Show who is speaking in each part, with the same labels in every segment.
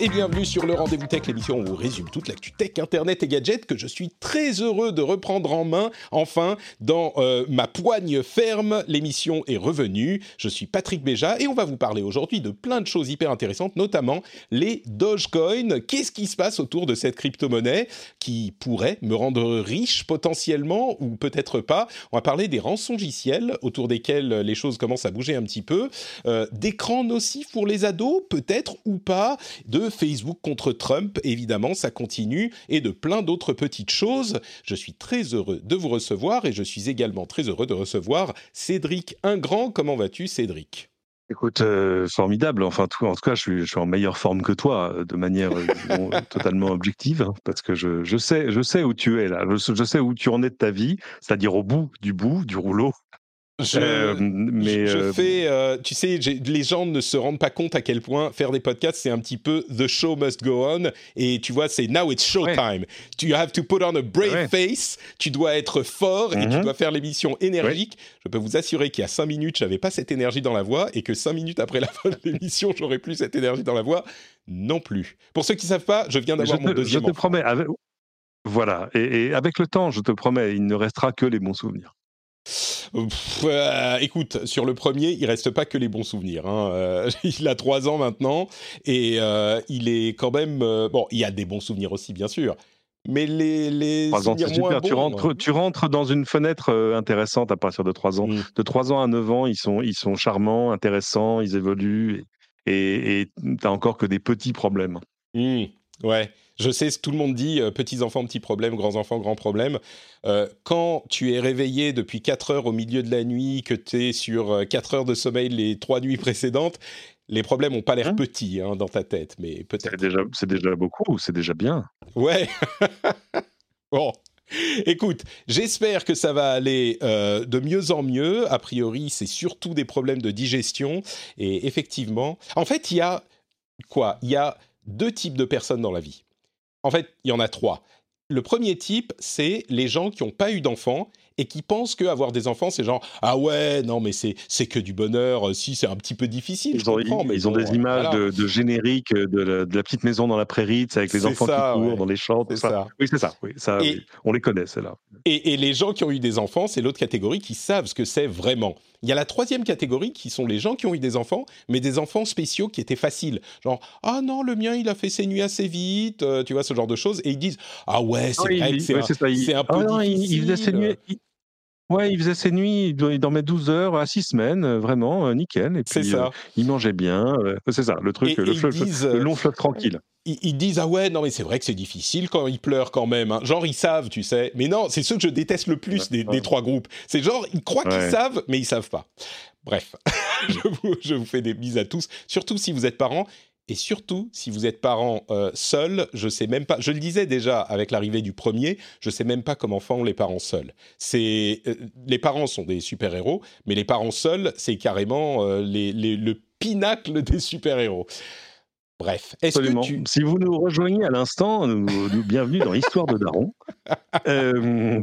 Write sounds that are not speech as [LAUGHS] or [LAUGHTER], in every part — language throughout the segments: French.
Speaker 1: et bienvenue sur le Rendez-vous Tech, l'émission où on résume toute l'actu tech, internet et gadgets que je suis très heureux de reprendre en main. Enfin, dans euh, ma poigne ferme, l'émission est revenue. Je suis Patrick Béja et on va vous parler aujourd'hui de plein de choses hyper intéressantes, notamment les Dogecoin. Qu'est-ce qui se passe autour de cette crypto-monnaie qui pourrait me rendre riche potentiellement ou peut-être pas? On va parler des rançongiciels autour desquels les choses commencent à bouger un petit peu. Euh, D'écrans nocifs pour les ados, peut-être ou pas? De Facebook contre Trump, évidemment, ça continue, et de plein d'autres petites choses. Je suis très heureux de vous recevoir et je suis également très heureux de recevoir Cédric Ingrand. Comment vas-tu, Cédric?
Speaker 2: Écoute, euh, formidable. Enfin, tout, en tout cas, je suis, je suis en meilleure forme que toi, euh, de manière euh, disons, [LAUGHS] totalement objective, hein, parce que je, je, sais, je sais où tu es là. Je, je sais où tu en es de ta vie, c'est-à-dire au bout du bout, du rouleau.
Speaker 1: Je,
Speaker 2: Euh, mais,
Speaker 1: je
Speaker 2: euh,
Speaker 1: fais, euh, tu sais, les gens ne se rendent pas compte à quel point faire des podcasts, c'est un petit peu the show must go on. Et tu vois, c'est now it's show
Speaker 2: Ouais.
Speaker 1: time. You have to put on a brave
Speaker 2: Ouais.
Speaker 1: face. Tu dois être fort et tu
Speaker 2: Mhm.
Speaker 1: dois faire l'émission énergique. Je peux vous assurer qu'il y a cinq minutes, j'avais pas cette énergie dans la voix et que cinq minutes après la fin de l'émission, [LAUGHS] j'aurais plus cette énergie dans la voix non plus. Pour ceux qui savent pas, je viens
Speaker 2: je
Speaker 1: d'avoir mon
Speaker 2: te, je
Speaker 1: deuxième
Speaker 2: te
Speaker 1: enfant.
Speaker 2: promets, avec- voilà, et, et avec le temps, je te promets, il ne restera que les bons souvenirs.
Speaker 1: Pff, euh, écoute, sur le premier, il reste pas que les bons souvenirs. hein. Euh, [LAUGHS] il a trois ans maintenant et euh, il est quand même bon. Il y a des bons souvenirs aussi, bien sûr, mais les les
Speaker 2: Trois ans,
Speaker 1: souvenirs
Speaker 2: c'est
Speaker 1: moins
Speaker 2: super. tu, rentres, tu rentres dans une fenêtre intéressante à partir de 3 ans.
Speaker 1: Mm.
Speaker 2: De 3 ans à 9 ans, ils sont, ils sont charmants, intéressants, ils évoluent, et tu encore que des petits problèmes.
Speaker 1: Hmm, ouais, je sais, tout le monde dit euh, petits enfants, petits problèmes, grands enfants, grands problèmes. Euh, quand tu es réveillé depuis 4 heures au milieu de la nuit, que tu es sur euh, 4 heures de sommeil les trois nuits précédentes, les problèmes n'ont pas l'air
Speaker 2: Hein
Speaker 1: petits hein, dans ta tête, mais
Speaker 2: C'est
Speaker 1: peut-être.
Speaker 2: déjà, c'est déjà beaucoup, c'est déjà bien?
Speaker 1: Ouais. [LAUGHS] bon. Écoute, j'espère que ça va aller euh, de mieux en mieux. A priori, c'est surtout des problèmes de digestion. Et effectivement, en fait, il y a quoi? Il y a deux types de personnes dans la vie. En fait, il y en a trois. Le premier type, c'est les gens qui n'ont pas eu d'enfants et qui pensent qu'avoir des enfants, c'est genre ah ouais non mais c'est c'est que du bonheur. Euh, Si c'est un petit peu difficile, je
Speaker 2: Ils ont,
Speaker 1: comprends, mais
Speaker 2: ils ont
Speaker 1: bon,
Speaker 2: des images
Speaker 1: voilà.
Speaker 2: de, de générique de la, de la petite maison dans la prairie, avec les enfants
Speaker 1: ça,
Speaker 2: qui courent
Speaker 1: ouais.
Speaker 2: dans les champs, tout ça.
Speaker 1: ça.
Speaker 2: Oui, c'est ça. Oui, ça
Speaker 1: Et-
Speaker 2: oui. On les connaît, celles-là.
Speaker 1: Et, et les gens qui ont eu des enfants, c'est l'autre catégorie qui savent ce que c'est vraiment. Il y a la troisième catégorie qui sont les gens qui ont eu des enfants, mais des enfants spéciaux qui étaient faciles. Genre, ah non, le mien, il a fait ses nuits assez vite, euh, tu vois, ce genre de choses. Et ils disent, ah ouais, c'est vrai
Speaker 2: il-
Speaker 1: que c'est un,
Speaker 2: ça, il-
Speaker 1: peu
Speaker 2: Ah non, il-
Speaker 1: difficile.
Speaker 2: Il faisait ses nuits. Ouais, il faisait ses nuits, il do- il dormait 12 heures à 6 semaines, euh, vraiment, euh, nickel. Et
Speaker 1: C'est
Speaker 2: puis,
Speaker 1: ça.
Speaker 2: euh, il mangeait bien. euh, c'est ça, le truc,
Speaker 1: Et-
Speaker 2: le,
Speaker 1: et
Speaker 2: fleuve-
Speaker 1: disent,
Speaker 2: le long fleuve tranquille.
Speaker 1: Ils, ils disent, ah ouais, non, mais c'est vrai que c'est difficile quand ils pleurent quand même. hein. Genre, ils savent, tu sais. Mais non, c'est ceux que je déteste le plus des, des trois groupes. C'est genre, ils croient qu'ils savent, mais ils savent pas. Bref, [LAUGHS] je, vous, je vous fais des bises à tous, surtout si vous êtes parents. Et surtout, si vous êtes parents euh, seuls, je sais même pas. Je le disais déjà avec l'arrivée du premier, je sais même pas comment font les parents seuls. Euh, les parents sont des super héros, mais les parents seuls, c'est carrément euh, le pinacle des super héros. Bref, est-ce que tu
Speaker 2: Si vous nous rejoignez à l'instant, nous, nous- bienvenue dans l'histoire de Daron. [LAUGHS] Euh,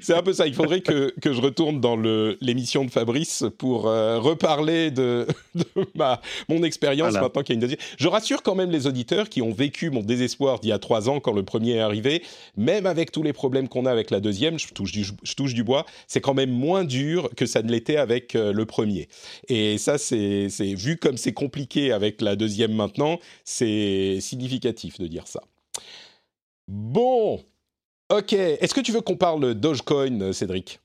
Speaker 1: C'est un peu ça. Il faudrait que, que je retourne dans l'émission de Fabrice pour euh, reparler de, de ma, mon expérience
Speaker 2: Voilà.
Speaker 1: maintenant qu'il y a une deuxième. Je rassure quand même les auditeurs qui ont vécu mon désespoir d'il y a trois ans quand le premier est arrivé. Même avec tous les problèmes qu'on a avec la deuxième, je touche du, je touche du bois, c'est quand même moins dur que ça ne l'était avec euh, le premier. Et ça, c'est- vu comme c'est compliqué avec la deuxième maintenant, c'est significatif de dire ça. Bon, ok. Est-ce que tu veux qu'on parle Dogecoin, Cédric?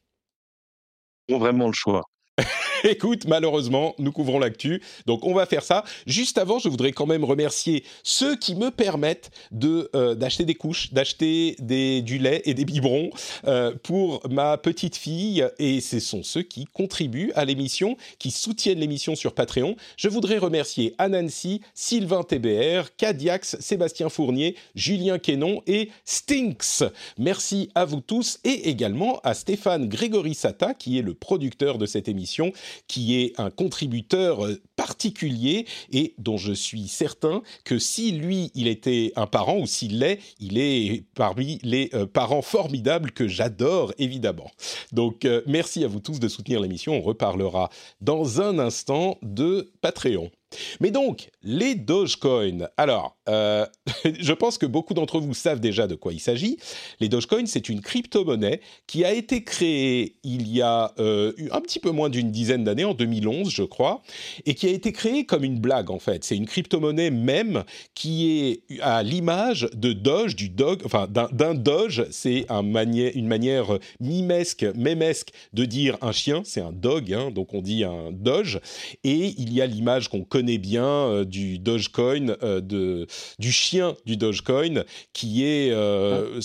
Speaker 2: Ont vraiment le choix. [LAUGHS]
Speaker 1: Écoute, malheureusement, nous couvrons l'actu, donc on va faire ça. Juste avant, je voudrais quand même remercier ceux qui me permettent de euh, d'acheter des couches, d'acheter du lait et des biberons euh, pour ma petite fille, et ce sont ceux qui contribuent à l'émission, qui soutiennent l'émission sur Patreon. Je voudrais remercier Anansi, Sylvain TBR, Cadiax, Sébastien Fournier, Julien Quénon et Stinks. Merci à vous tous et également à Stéphane Grégory Sata, qui est le producteur de cette émission qui est un contributeur euh, particulier et dont je suis certain que si lui, il était un parent ou s'il l'est, il est parmi les euh, parents formidables que j'adore évidemment. Donc euh, merci à vous tous de soutenir l'émission. On reparlera dans un instant de Patreon. Mais donc, les Dogecoin. Alors, euh, [LAUGHS] je pense que beaucoup d'entre vous savent déjà de quoi il s'agit. Les Dogecoin, c'est une crypto-monnaie qui a été créée il y a euh, un petit peu moins d'une dizaine d'années, en 2011, je crois, et qui a été créée comme une blague, en fait. C'est une crypto-monnaie même qui est à l'image de Doge, du Dog, enfin, d'un Doge. C'est un une manière mimesque, mémesque de dire un chien. C'est un dog, hein, donc on dit un Doge. Et il y a l'image qu'on connaît bien euh, du Dogecoin, de, du chien du Dogecoin, qui est euh,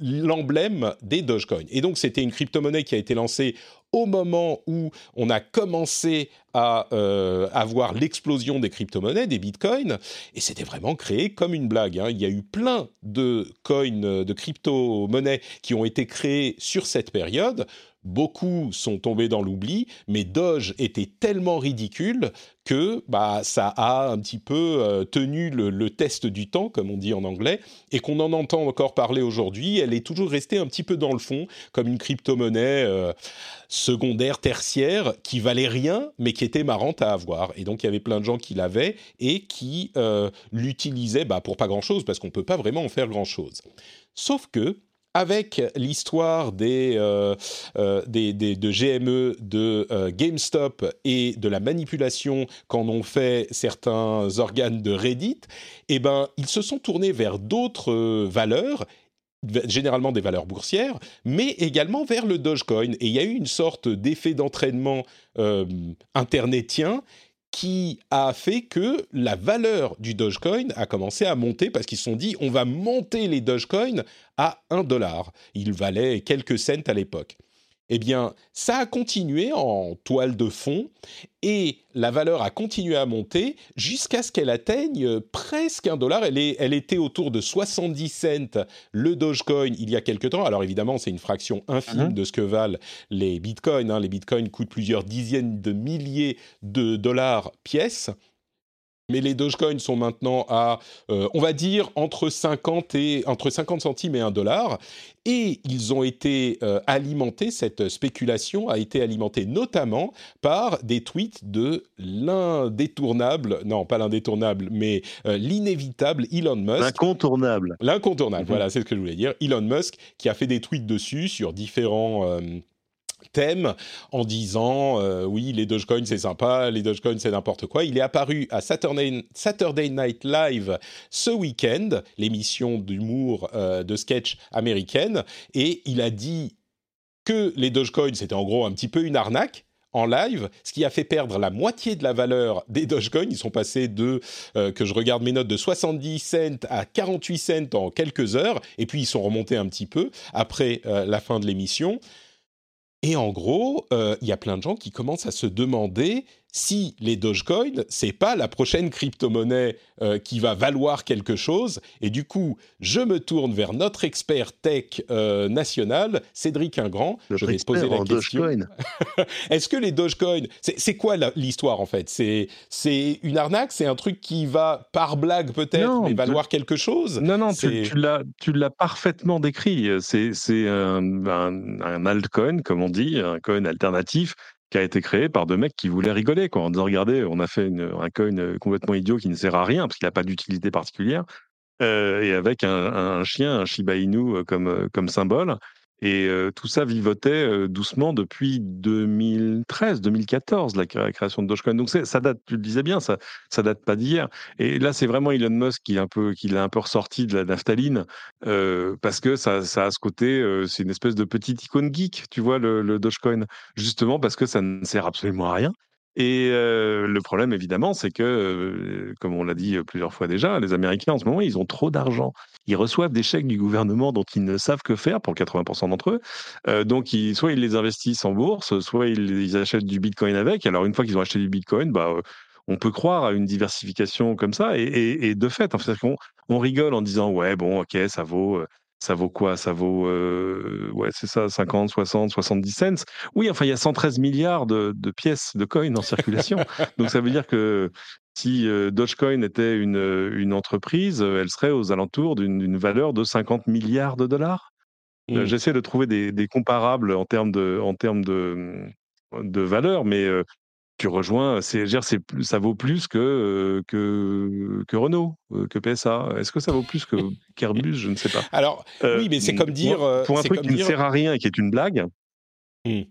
Speaker 1: l'emblème des Dogecoin. Et donc, c'était une crypto-monnaie qui a été lancée au moment où on a commencé à avoir l'explosion des crypto-monnaies, des bitcoins, et c'était vraiment créé comme une blague. Hein. Il y a eu plein de coins, de crypto-monnaies qui ont été créées sur cette période. Beaucoup sont tombés dans l'oubli, mais Doge était tellement ridicule que bah, ça a un petit peu euh, tenu le, test du temps, comme on dit en anglais, et qu'on en entend encore parler aujourd'hui. Elle est toujours restée un petit peu dans le fond, comme une crypto-monnaie euh, secondaire, tertiaire, qui valait rien, mais qui était marrante à avoir. Et donc il y avait plein de gens qui l'avaient et qui euh, l'utilisaient bah, pour pas grand-chose, parce qu'on ne peut pas vraiment en faire grand-chose. Sauf que avec l'histoire des, euh, euh, des, de GME, de GameStop et de la manipulation qu'en ont fait certains organes de Reddit, eh ben, ils se sont tournés vers d'autres valeurs généralement des valeurs boursières, mais également vers le Dogecoin. Et il y a eu une sorte d'effet d'entraînement internetien qui a fait que la valeur du Dogecoin a commencé à monter parce qu'ils se sont dit on va monter les Dogecoin à 1 dollar. Il valait quelques cents à l'époque eh bien, ça a continué en toile de fond et la valeur a continué à monter jusqu'à ce qu'elle atteigne presque un dollar. Elle, elle était autour de 70 cents le Dogecoin il y a quelque temps. Alors évidemment, c'est une fraction infime mhm. de ce que valent les bitcoins. Hein. Les bitcoins coûtent plusieurs dizaines de milliers de dollars pièce mais les Dogecoin sont maintenant à, euh, on va dire, entre 50, et, entre 50 centimes et 1 dollar. Et ils ont été euh, alimentés, cette spéculation a été alimentée notamment par des tweets de l'indétournable, non pas l'indétournable, mais euh, l'inévitable Elon Musk.
Speaker 2: L'incontournable.
Speaker 1: L'incontournable, mhm. voilà, c'est ce que je voulais dire. Elon Musk qui a fait des tweets dessus sur différents thème en disant euh, oui les Dogecoin c'est sympa, les Dogecoin c'est n'importe quoi. Il est apparu à Saturday, Night Live ce week-end, l'émission d'humour euh, de sketch américaine, et il a dit que les Dogecoin c'était en gros un petit peu une arnaque en live, ce qui a fait perdre la moitié de la valeur des Dogecoin. Ils sont passés de, euh, que je regarde mes notes, de 70 cents à 48 cents en quelques heures, et puis ils sont remontés un petit peu après la fin de l'émission. Et en gros, euh, il y a plein de gens qui commencent à se demander si les Dogecoin, c'est pas la prochaine crypto-monnaie euh, qui va valoir quelque chose. Et du coup, je me tourne vers notre expert tech euh, national, Cédric Ingrand.
Speaker 2: je vais poser la question. [LAUGHS]
Speaker 1: Est-ce que les Dogecoin, c'est quoi l'histoire en fait? C'est une arnaque? C'est un truc qui va par blague peut-être, mais valoir quelque chose?
Speaker 2: Non, non, tu, tu l'as parfaitement décrit. C'est un, un, un altcoin, comme on dit, un coin alternatif qui a été créé par deux mecs qui voulaient rigoler, quoi, en disant regardez, on a fait un coin euh, complètement idiot qui ne sert à rien parce qu'il n'a pas d'utilité particulière, euh, et avec un, chien, un Shiba Inu euh, comme, comme symbole. Et tout ça vivotait doucement depuis 2013, 2014, la création de Dogecoin. Donc ça date, tu le disais bien, ça, ça date pas d'hier. Et là, c'est vraiment Elon Musk qui, l'a un peu ressorti de la naphtaline, parce que ça, ça a ce côté, c'est une espèce de petite icône geek, tu vois, le, le Dogecoin, justement parce que ça ne sert absolument à rien. Et le problème, évidemment, c'est que, comme on l'a dit plusieurs fois déjà, les Américains, en ce moment, ils ont trop d'argent. Ils reçoivent des chèques du gouvernement dont ils ne savent que faire pour 80% d'entre eux. donc, soit ils les investissent en bourse, soit ils, achètent du Bitcoin avec. Alors, une fois qu'ils ont acheté du Bitcoin, bah, on peut croire à une diversification comme ça. Et, de fait, en on rigole en disant, ouais, bon, ok, ça vaut ça vaut quoi? Ça vaut, euh, ouais, c'est ça, 50, 60, 70 cents? Oui, enfin, il y a 113 milliards de, pièces de coins en circulation. [LAUGHS] Donc, ça veut dire que si euh, Dogecoin était une, une, entreprise, elle serait aux alentours d'une valeur de 50 milliards de dollars. Euh, mmh. J'essaie de trouver des, des, comparables en termes de, en termes de, de valeur, mais tu rejoins, c'est, ça vaut plus que, euh, que, que Renault, euh, que PSA. Est-ce que ça vaut plus que qu'Airbus Je ne sais pas.
Speaker 1: Alors, oui, mais c'est euh, comme dire.
Speaker 2: Pour un truc qui ne sert à rien et qui est une blague,
Speaker 1: mmh.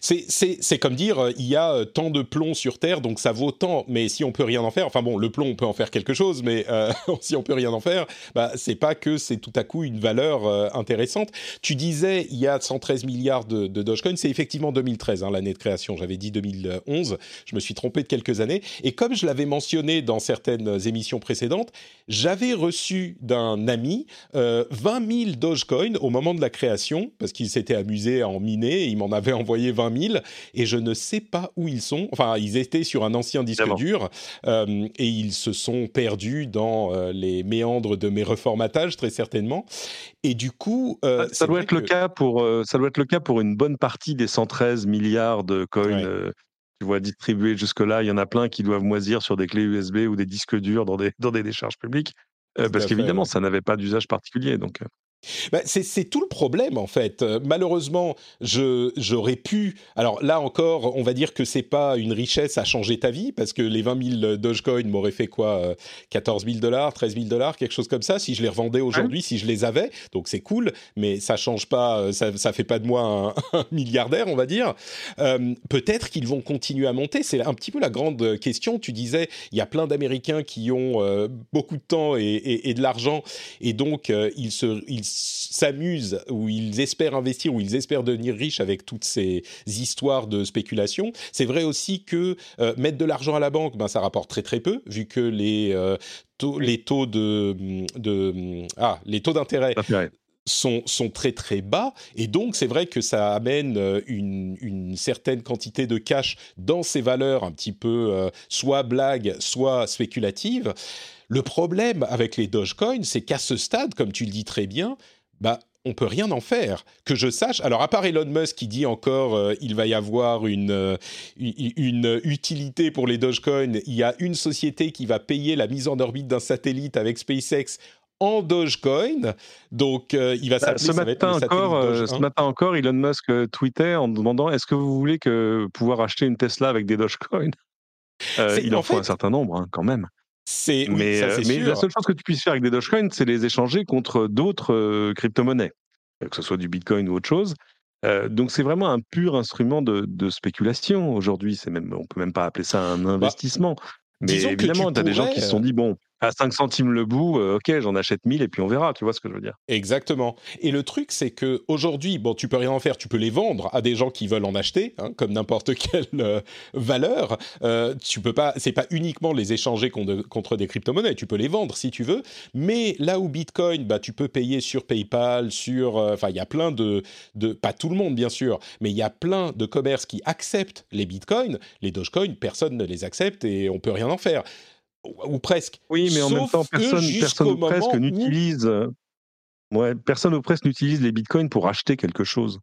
Speaker 1: C'est comme dire, euh, il y a euh, tant de plomb sur Terre, donc ça vaut tant. Mais si on peut rien en faire, enfin bon, le plomb, on peut en faire quelque chose, mais euh, [LAUGHS] si on peut rien en faire, bah, c'est pas que c'est tout à coup une valeur intéressante. Tu disais, il y a 113 milliards de, de Dogecoin, c'est effectivement 2013, hein, l'année de création. J'avais dit 2011, je me suis trompé de quelques années. Et comme je l'avais mentionné dans certaines émissions précédentes, j'avais reçu d'un ami 20 000 Dogecoin au moment de la création, parce qu'il s'était amusé à en miner, et il m'en avait envoyé 20 000 et je ne sais pas où ils sont. Enfin, ils étaient sur un ancien disque dur euh, et ils se sont perdus dans euh, les méandres de mes reformatages très certainement. Et du coup,
Speaker 2: euh, ça, doit être le cas pour ça doit être le cas pour une bonne partie des 113 milliards de coins. tu vois, distribués jusque-là, il y en a plein qui doivent moisir sur des clés USB ou des disques durs dans des, dans des décharges publiques. parce qu'évidemment, ça n'avait pas d'usage particulier. Donc,
Speaker 1: bah, c'est tout le problème en fait. Euh, malheureusement, j'aurais pu. Alors là encore, on va dire que c'est pas une richesse à changer ta vie parce que les 20 000 Dogecoin m'auraient fait quoi 14 000 dollars, 13 000 dollars, quelque chose comme ça. Si je les revendais aujourd'hui, si je les avais, donc c'est cool, mais ça change pas, euh, ça, ça fait pas de moi [LAUGHS] un, milliardaire, on va dire. Euh, peut-être qu'ils vont continuer à monter. C'est un petit peu la grande question. Tu disais, il y a plein d'Américains qui ont beaucoup de temps et, et, de l'argent et donc ils se ils s'amusent ou ils espèrent investir ou ils espèrent devenir riches avec toutes ces histoires de spéculation. C'est vrai aussi que euh, mettre de l'argent à la banque, ben, ça rapporte très très peu vu que les, euh, taux, les taux de, de ah, les taux d'intérêt sont, sont, très très bas et donc c'est vrai que ça amène euh, une, une, certaine quantité de cash dans ces valeurs un petit peu soit blague, soit spéculative. Le problème avec les Dogecoin, c'est qu'à ce stade, comme tu le dis très bien, bah, on peut rien en faire. Que je sache, alors à part Elon Musk qui dit encore euh, il va y avoir une, euh, une utilité pour les Dogecoin, il y a une société qui va payer la mise en orbite d'un satellite avec SpaceX en Dogecoin. Donc, euh, il va bah, s'appeler.
Speaker 2: ce, matin encore, ce matin encore, Elon Musk tweetait en demandant est-ce que vous voulez que pouvoir acheter une Tesla avec des Dogecoin Il en, faut un certain nombre, hein, quand même.
Speaker 1: C'est mais,
Speaker 2: euh, mais la seule chose que tu puisses faire avec des Dogecoin, c'est les échanger contre d'autres euh, crypto-monnaies, euh, que ce soit du Bitcoin ou autre chose. donc c'est vraiment un pur instrument de, spéculation aujourd'hui. C'est même, on peut même pas appeler ça un bah, investissement. mais évidemment, tu as des gens qui se sont dit bon, à 5 centimes le bout, euh, ok, j'en achète 1000 et puis on verra, tu vois ce que je veux dire.
Speaker 1: Exactement. Et le truc, c'est que aujourd'hui, bon, tu peux rien en faire, tu peux les vendre à des gens qui veulent en acheter, hein, comme n'importe [LAUGHS] quelle euh, valeur. Euh, tu peux pas, c'est pas uniquement les échanger contre, des crypto-monnaies, tu peux les vendre si tu veux. Mais là où Bitcoin, bah, tu peux payer sur PayPal, sur, enfin, il y a plein de, de, pas tout le monde bien sûr, mais il y a plein de commerces qui acceptent les Bitcoins. Les Dogecoin, personne ne les accepte et on peut rien en faire ou presque.
Speaker 2: Oui, mais en même temps, personne, personne ou presque n'utilise. Euh, ouais, personne ou presque n'utilise les bitcoins pour acheter quelque chose.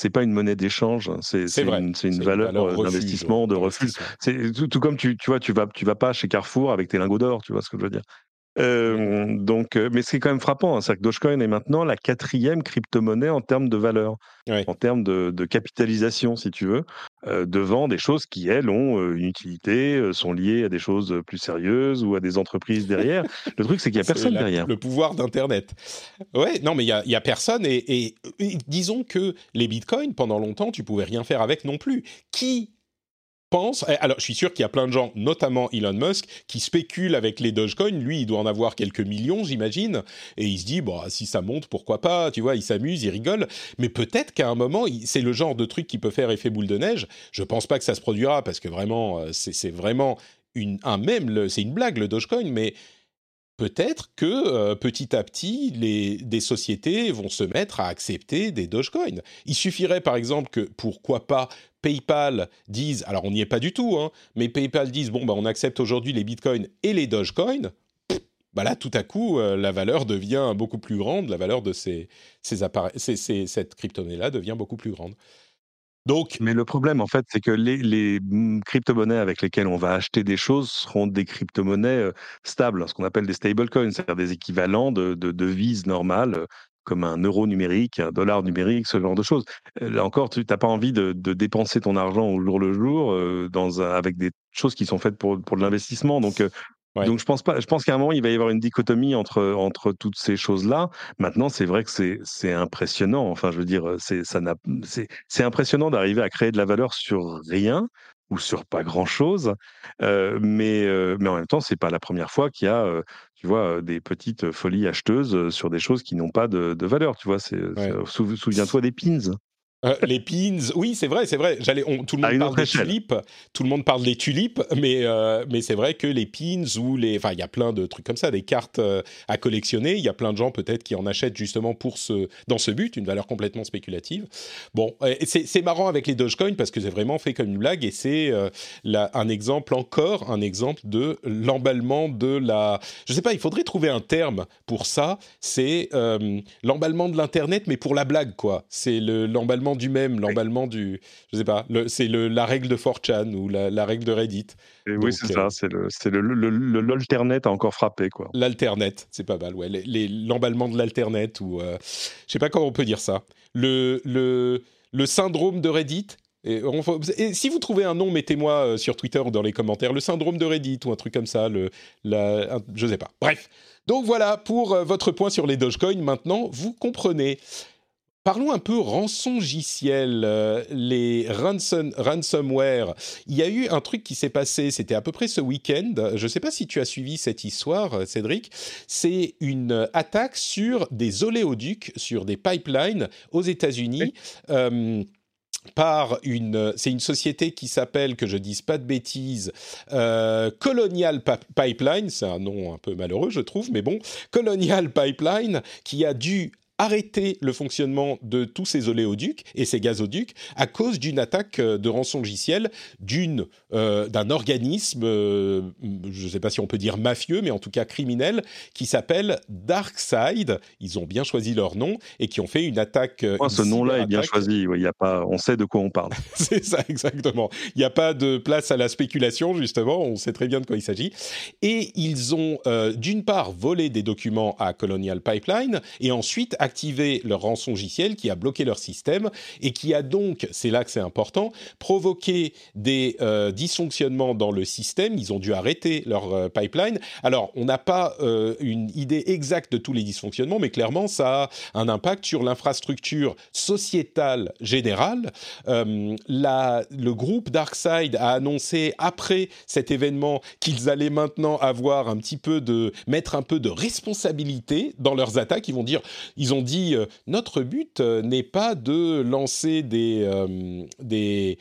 Speaker 2: C'est pas une monnaie d'échange, c'est une, une, valeur, euh, d'investissement, de refus. C'est tout, comme tu, tu vois, tu vas, tu vas pas chez Carrefour avec tes lingots d'or, tu vois ce que je veux dire. Donc, mais c'est quand même frappant, hein, c'est que Dogecoin est maintenant la quatrième crypto-monnaie en termes de valeur, en termes de, capitalisation, si tu veux, devant des choses qui, elles, ont une utilité, sont liées à des choses plus sérieuses ou à des entreprises derrière. [LAUGHS] le truc, c'est qu'il n'y a personne derrière.
Speaker 1: Le pouvoir d'Internet. Ouais, non, mais il n'y a, a, personne. Et, et, disons que les bitcoins, pendant longtemps, tu pouvais rien faire avec non plus. Qui pense, eh, alors je suis sûr qu'il y a plein de gens, notamment Elon Musk, qui spéculent avec les Dogecoin. Lui, il doit en avoir quelques millions, j'imagine, et il se dit bon, si ça monte, pourquoi pas Tu vois, il s'amuse, il rigole. Mais peut-être qu'à un moment, c'est le genre de truc qui peut faire effet boule de neige. Je pense pas que ça se produira parce que vraiment, euh, c'est vraiment une, un même, c'est une blague le Dogecoin, mais peut-être que euh, petit à petit, les, des sociétés vont se mettre à accepter des Dogecoin. Il suffirait par exemple que, pourquoi pas, PayPal dise, alors on n'y est pas du tout, hein, mais PayPal dise, bon, bah, on accepte aujourd'hui les Bitcoins et les Dogecoin, bah là, tout à coup, euh, la valeur devient beaucoup plus grande, la valeur de ces, ces appareils, cette crypto-monnaie-là devient beaucoup plus grande.
Speaker 2: Mais le problème, en fait, c'est que les, les mmh, crypto-monnaies avec lesquelles on va acheter des choses seront des crypto-monnaies stables, ce qu'on appelle des stablecoins, c'est-à-dire des équivalents de, de devises normales comme un euro numérique, un dollar numérique, ce genre de choses. Là encore, tu n'as pas envie de, de, dépenser ton argent au jour le jour dans avec des choses qui sont faites pour, pour de l'investissement. Donc, donc je pense pas. Je pense qu'à un moment il va y avoir une dichotomie entre entre toutes ces choses-là. Maintenant, c'est vrai que c'est c'est impressionnant. Enfin, je veux dire, c'est ça n'a c'est c'est impressionnant d'arriver à créer de la valeur sur rien ou sur pas grand-chose. Euh, mais euh, mais en même temps, c'est pas la première fois qu'il y a euh, tu vois des petites folies acheteuses sur des choses qui n'ont pas de, de valeur. Tu vois, c'est souviens-toi des pins.
Speaker 1: Euh, les pins, oui, c'est vrai, c'est vrai. J'allais, tout le monde parle des tulipes, tout le monde parle des tulipes, mais euh, mais c'est vrai que les pins ou les, enfin, il y a plein de trucs comme ça, des cartes euh, à collectionner. Il y a plein de gens peut-être qui en achètent justement pour ce, dans ce but, une valeur complètement spéculative. Bon, c'est marrant avec les Dogecoin parce que c'est vraiment fait comme une blague et c'est un exemple encore, un exemple de l'emballement de la, je sais pas, il faudrait trouver un terme pour ça. C'est l'emballement de l'internet, mais pour la blague quoi. C'est l'emballement du même, l'emballement du, je sais pas, c'est la règle de 4chan ou la, règle de Reddit.
Speaker 2: oui, c'est ça, c'est le, c'est le, l'alternet a encore frappé quoi.
Speaker 1: L'alternet, c'est pas mal, ouais, l'emballement de l'alternet ou, euh, je sais pas comment on peut dire ça. Le, le, le syndrome de Reddit. Et, si vous trouvez un nom, mettez-moi euh, sur Twitter ou dans les commentaires. Le syndrome de Reddit ou un truc comme ça. Le, la, je sais pas. Bref. Donc voilà pour euh, votre point sur les Dogecoin. Maintenant, vous comprenez. Parlons un peu rançongiciel, euh, les ransom, ransomware. Il y a eu un truc qui s'est passé, c'était à peu près ce week-end. Je ne sais pas si tu as suivi cette histoire, Cédric. C'est une attaque sur des oléoducs, sur des pipelines aux États-Unis. Euh, par une, c'est une société qui s'appelle, que je dise pas de bêtises, euh, Colonial Pipeline, c'est un nom un peu malheureux je trouve, mais bon, Colonial Pipeline, qui a dû arrêter le fonctionnement de tous ces oléoducs et ces gazoducs à cause d'une attaque euh, de rançon logiciel d'une euh, d'un organisme, euh, je ne sais pas si on peut dire mafieux, mais en tout cas criminel, qui s'appelle Darkside. Ils ont bien choisi leur nom et qui ont fait une attaque.
Speaker 2: ce nom-là est bien choisi. Il y a pas, on sait de quoi on parle. [LAUGHS]
Speaker 1: C'est ça exactement. Il n'y a pas de place à la spéculation justement. On sait très bien de quoi il s'agit. Et ils ont d'une part volé des documents à Colonial Pipeline et ensuite activé leur rançon logiciel qui a bloqué leur système et qui a donc, c'est là que c'est important, provoqué des euh, dysfonctionnements dans le système. Ils ont dû arrêter leur euh, pipeline. Alors, on n'a pas euh, une idée exacte de tous les dysfonctionnements, mais clairement, ça a un impact sur l'infrastructure sociétale générale. La, le groupe Darkside a annoncé après cet événement qu'ils allaient maintenant avoir un petit peu de mettre un peu de responsabilité dans leurs attaques. Ils vont dire, ils ont dit euh, notre but euh, n'est pas de lancer des, euh, des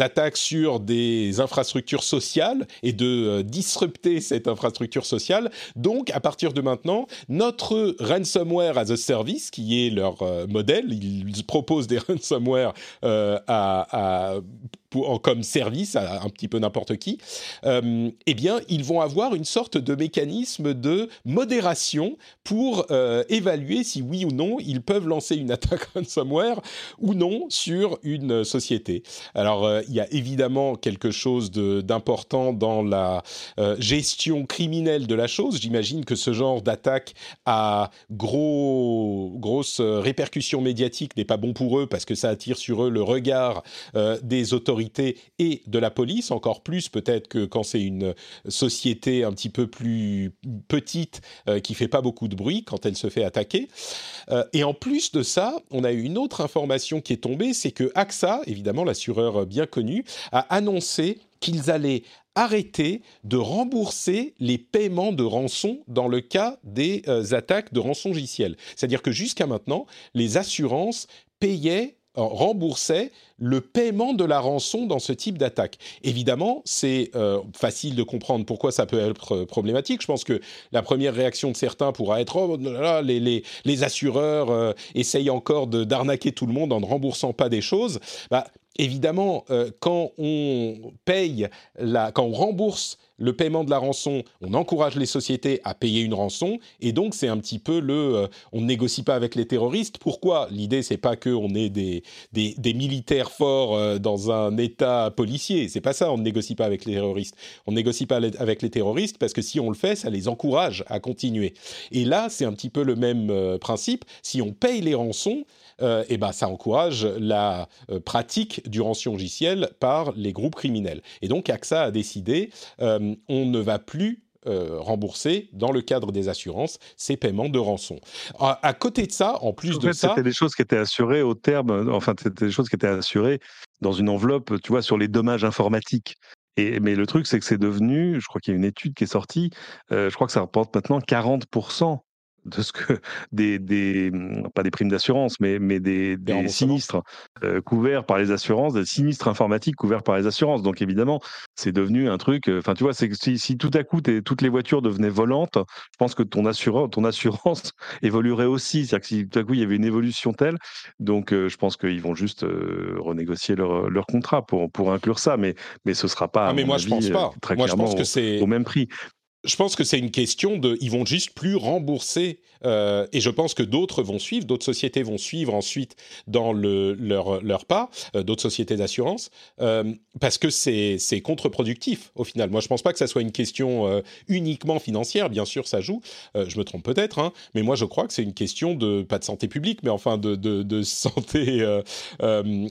Speaker 1: attaques sur des infrastructures sociales et de disrupter cette infrastructure sociale. Donc, à partir de maintenant, notre ransomware as a service, qui est leur modèle, ils proposent des [LAUGHS] ransomware à, comme service à un petit peu n'importe qui, euh, eh bien, ils vont avoir une sorte de mécanisme de modération pour euh, évaluer si oui ou non ils peuvent lancer une attaque [LAUGHS] ransomware ou non sur une société. Alors, euh, il y a évidemment quelque chose d'important dans la gestion criminelle de la chose. J'imagine que ce genre d'attaque à gros, grosse répercussion médiatique n'est pas bon pour eux parce que ça attire sur eux le regard des autorités et de la police, encore plus peut-être que quand c'est une société un petit peu plus petite euh, qui fait pas beaucoup de bruit quand elle se fait attaquer. Euh, et en plus de ça, on a eu une autre information qui est tombée, c'est que AXA, évidemment l'assureur bien connu, a annoncé qu'ils allaient arrêter de rembourser les paiements de rançon dans le cas des euh, attaques de rançongiciel. C'est-à-dire que jusqu'à maintenant, les assurances payaient remboursait le paiement de la rançon dans ce type d'attaque. Évidemment, c'est euh, facile de comprendre pourquoi ça peut être euh, problématique. Je pense que la première réaction de certains pourra être oh, là, les, les, les, assureurs euh, essayent encore d'arnaquer tout le monde en ne remboursant pas des choses. Bah, évidemment, quand on paye, quand on rembourse le paiement de la rançon, on encourage les sociétés à payer une rançon, et donc c'est un petit peu le, euh, on ne négocie pas avec les terroristes. Pourquoi? L'idée c'est pas que on ait des, des, militaires forts euh, dans un État policier, c'est pas ça. On ne négocie pas avec les terroristes. On négocie pas avec les terroristes parce que si on le fait, ça les encourage à continuer. Et là, c'est un petit peu le même euh, principe. Si on paye les rançons, euh, et ben ça encourage la euh, pratique du rançongiciel par les groupes criminels. Et donc AXA a décidé, euh, on ne va plus rembourser dans le cadre des assurances ces paiements de rançon. À, côté de ça, en plus de ça,
Speaker 2: c'était des choses qui étaient assurées au terme, enfin c'était des choses qui étaient assurées dans une enveloppe, tu vois, sur les dommages informatiques. Et, mais le truc, c'est que c'est devenu, je crois qu'il y a une étude qui est sortie, je crois que ça rapporte maintenant 40% de ce que [LAUGHS] des, des mmh, pas des primes d'assurance, mais, mais des, des sinistres euh, couverts par les assurances, des sinistres informatiques couverts par les assurances. Donc évidemment, c'est devenu un truc. Enfin, tu vois, c'est si, si, tout à coup toutes les voitures devenaient volantes, je pense que ton assureur, ton assurance [LAUGHS] évoluerait aussi. C'est-à-dire que si tout à coup il y avait une évolution telle, donc je pense qu'ils vont juste renégocier leur, leur, contrat pour pour inclure ça. Mais mais ce sera pas.
Speaker 1: Ah, mais moi je pense pas.
Speaker 2: Très
Speaker 1: moi,
Speaker 2: clairement
Speaker 1: je pense que c'est
Speaker 2: au même prix
Speaker 1: je pense que c'est une question de, ils vont juste plus rembourser, euh, et je pense que d'autres vont suivre, d'autres sociétés vont suivre ensuite dans le, leur, pas, euh, d'autres sociétés d'assurance, euh, parce que c'est contre-productif au final. Moi, je pense pas que ça soit une question uniquement financière, bien sûr, ça joue, je me trompe peut-être, hein, mais moi je crois que c'est une question de, pas de santé publique, mais enfin de santé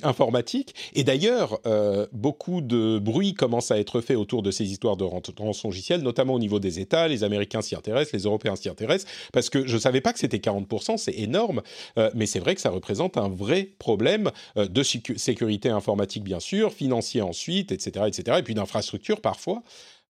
Speaker 1: informatique. Et d'ailleurs, beaucoup de bruit commence à être fait autour de ces histoires de rançongiciel, notamment au niveau des États, les Américains s'y intéressent, les Européens s'y intéressent, parce que je ne savais pas que c'était 40%, c'est énorme, euh, mais c'est vrai que ça représente un vrai problème euh, de sécurité informatique, bien sûr, financier ensuite, etc., etc., et puis d'infrastructure parfois.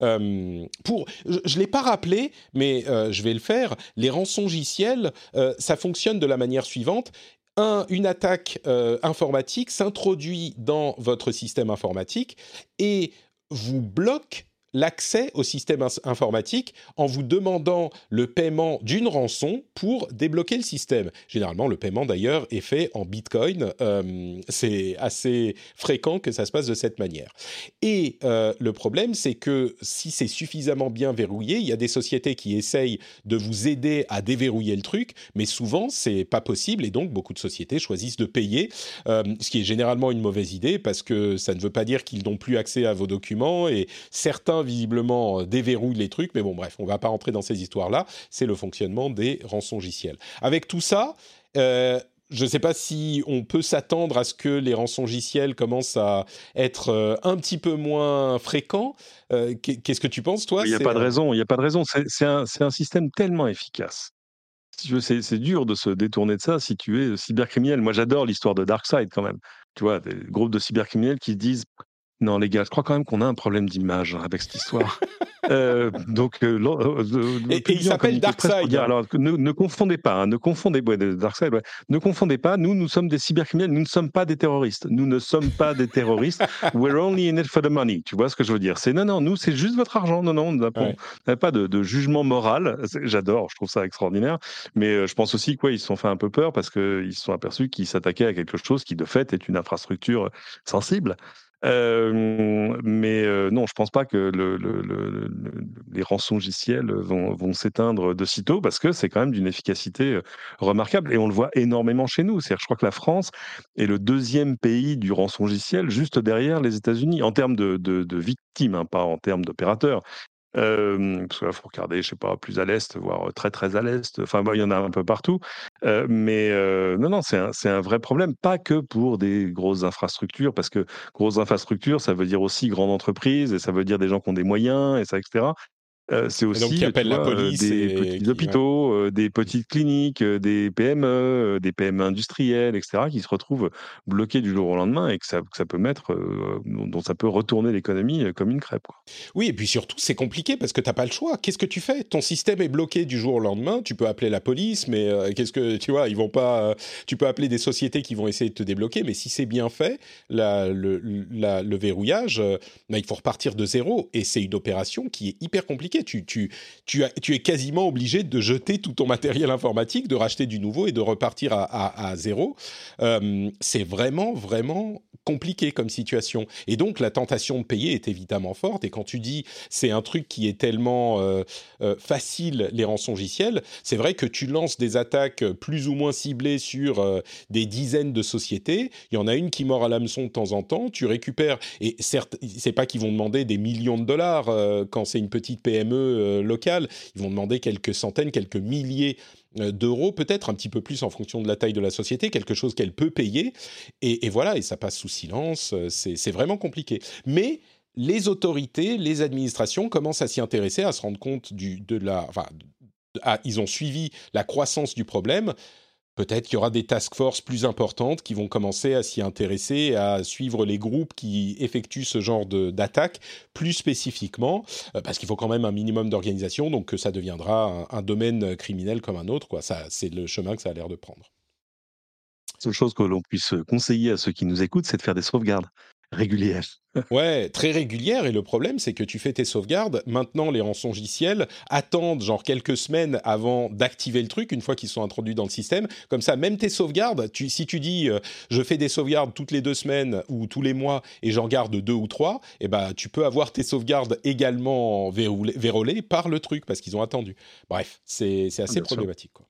Speaker 1: Euh, pour, je ne l'ai pas rappelé, mais je vais le faire. Les rançongiciels, ça fonctionne de la manière suivante. Un, une attaque informatique s'introduit dans votre système informatique et vous bloque l'accès au système informatique en vous demandant le paiement d'une rançon pour débloquer le système. Généralement, le paiement d'ailleurs est fait en Bitcoin. Euh, c'est assez fréquent que ça se passe de cette manière. Et euh, le problème, c'est que si c'est suffisamment bien verrouillé, il y a des sociétés qui essayent de vous aider à déverrouiller le truc, mais souvent c'est pas possible et donc beaucoup de sociétés choisissent de payer, euh, ce qui est généralement une mauvaise idée parce que ça ne veut pas dire qu'ils n'ont plus accès à vos documents et certains visiblement euh, déverrouille les trucs, mais bon, bref, on va pas rentrer dans ces histoires-là. C'est le fonctionnement des rançongiciels. Avec tout ça, euh, je ne sais pas si on peut s'attendre à ce que les rançongiciels commencent à être euh, un petit peu moins fréquents. Qu'est-ce que tu penses, toi?
Speaker 2: Il n'y a pas de raison. Il a pas de raison. C'est un, un, système tellement efficace. C'est dur de se détourner de ça si tu es cybercriminel. Moi, j'adore l'histoire de Darkseid quand même. Tu vois, des groupes de cybercriminels qui se disent non, les gars, je crois quand même qu'on a un problème d'image avec cette histoire. [LAUGHS] Euh, donc, euh,
Speaker 1: euh, et, il s'appelle Darkseid.
Speaker 2: Alors, ne, confondez pas, hein, ne confondez, ouais, Darkseid, ne confondez pas. Nous, nous sommes des cybercriminels. Nous ne sommes pas des terroristes. Nous ne sommes pas des terroristes. [LAUGHS] We're only in it for the money. Tu vois ce que je veux dire? C'est non, non. Nous, c'est juste votre argent. Non, non. On n'a pas de, jugement moral. J'adore. Je trouve ça extraordinaire. Mais je pense aussi qu'ils se sont fait un peu peur parce qu'ils se sont aperçus qu'ils s'attaquaient à quelque chose qui, de fait, est une infrastructure sensible. Mais non, je pense pas que le, les rançongiciels vont, vont s'éteindre de sitôt parce que c'est quand même d'une efficacité remarquable et on le voit énormément chez nous. C'est-à-dire, je crois que la France est le deuxième pays du rançongiciel juste derrière les États-Unis en termes de, de, victimes, hein, pas en termes d'opérateurs. Parce qu'il faut regarder, je sais pas, plus à l'est, voire très très à l'est. Enfin, il y en a un peu partout. mais non, non, c'est un, un, vrai problème, pas que pour des grosses infrastructures, parce que grosses infrastructures, ça veut dire aussi grande entreprise, et ça veut dire des gens qui ont des moyens, et ça, etc c'est aussi
Speaker 1: la police
Speaker 2: des petits hôpitaux, des petites cliniques, des PME, des PME industrielles, etc., qui se retrouvent bloqués du jour au lendemain et que ça, ça peut mettre, dont ça peut retourner l'économie comme une crêpe. Quoi.
Speaker 1: Oui, et puis surtout, c'est compliqué parce que tu n'as pas le choix. Qu'est-ce que tu fais? Ton système est bloqué du jour au lendemain. Tu peux appeler la police, mais qu'est-ce que tu vois Ils vont pas. tu peux appeler des sociétés qui vont essayer de te débloquer, mais si c'est bien fait, la, le, le, verrouillage, bah, il faut repartir de zéro et c'est une opération qui est hyper compliquée tu, es quasiment obligé de jeter tout ton matériel informatique, de racheter du nouveau et de repartir à, zéro. Euh, c'est vraiment, vraiment compliqué comme situation. Et donc, la tentation de payer est évidemment forte. Et quand tu dis c'est un truc qui est tellement euh, euh, facile, les rançongiciels, c'est vrai que tu lances des attaques plus ou moins ciblées sur des dizaines de sociétés. Il y en a une qui mord à l'hameçon de temps en temps. Tu récupères, et certes, c'est pas qu'ils vont demander des millions de dollars quand c'est une petite PM euh, locales. Ils vont demander quelques centaines, quelques milliers euh, d'euros, peut-être un petit peu plus en fonction de la taille de la société, quelque chose qu'elle peut payer. Et, voilà, et ça passe sous silence. Euh, c'est vraiment compliqué. Mais les autorités, les administrations commencent à s'y intéresser, à se rendre compte du, de la. Enfin, ils ont suivi la croissance du problème. Peut-être qu'il y aura des task forces plus importantes qui vont commencer à s'y intéresser, à suivre les groupes qui effectuent ce genre d'attaque plus spécifiquement, euh, parce qu'il faut quand même un minimum d'organisation, donc que ça deviendra un, domaine criminel comme un autre. Ça, c'est le chemin que ça a l'air de prendre.
Speaker 2: La seule chose que l'on puisse conseiller à ceux qui nous écoutent, c'est de faire des sauvegardes régulière. [LAUGHS]
Speaker 1: ouais, très régulière. Et le problème, c'est que tu fais tes sauvegardes. Maintenant, les rançongiciels attendent genre quelques semaines avant d'activer le truc, une fois qu'ils sont introduits dans le système. Comme ça, même tes sauvegardes, tu, si tu dis euh, je fais des sauvegardes toutes les deux semaines ou tous les mois et j'en garde deux ou trois, eh ben, tu peux avoir tes sauvegardes également vérolées par le truc parce qu'ils ont attendu. Bref, c'est assez problématique. Quoi.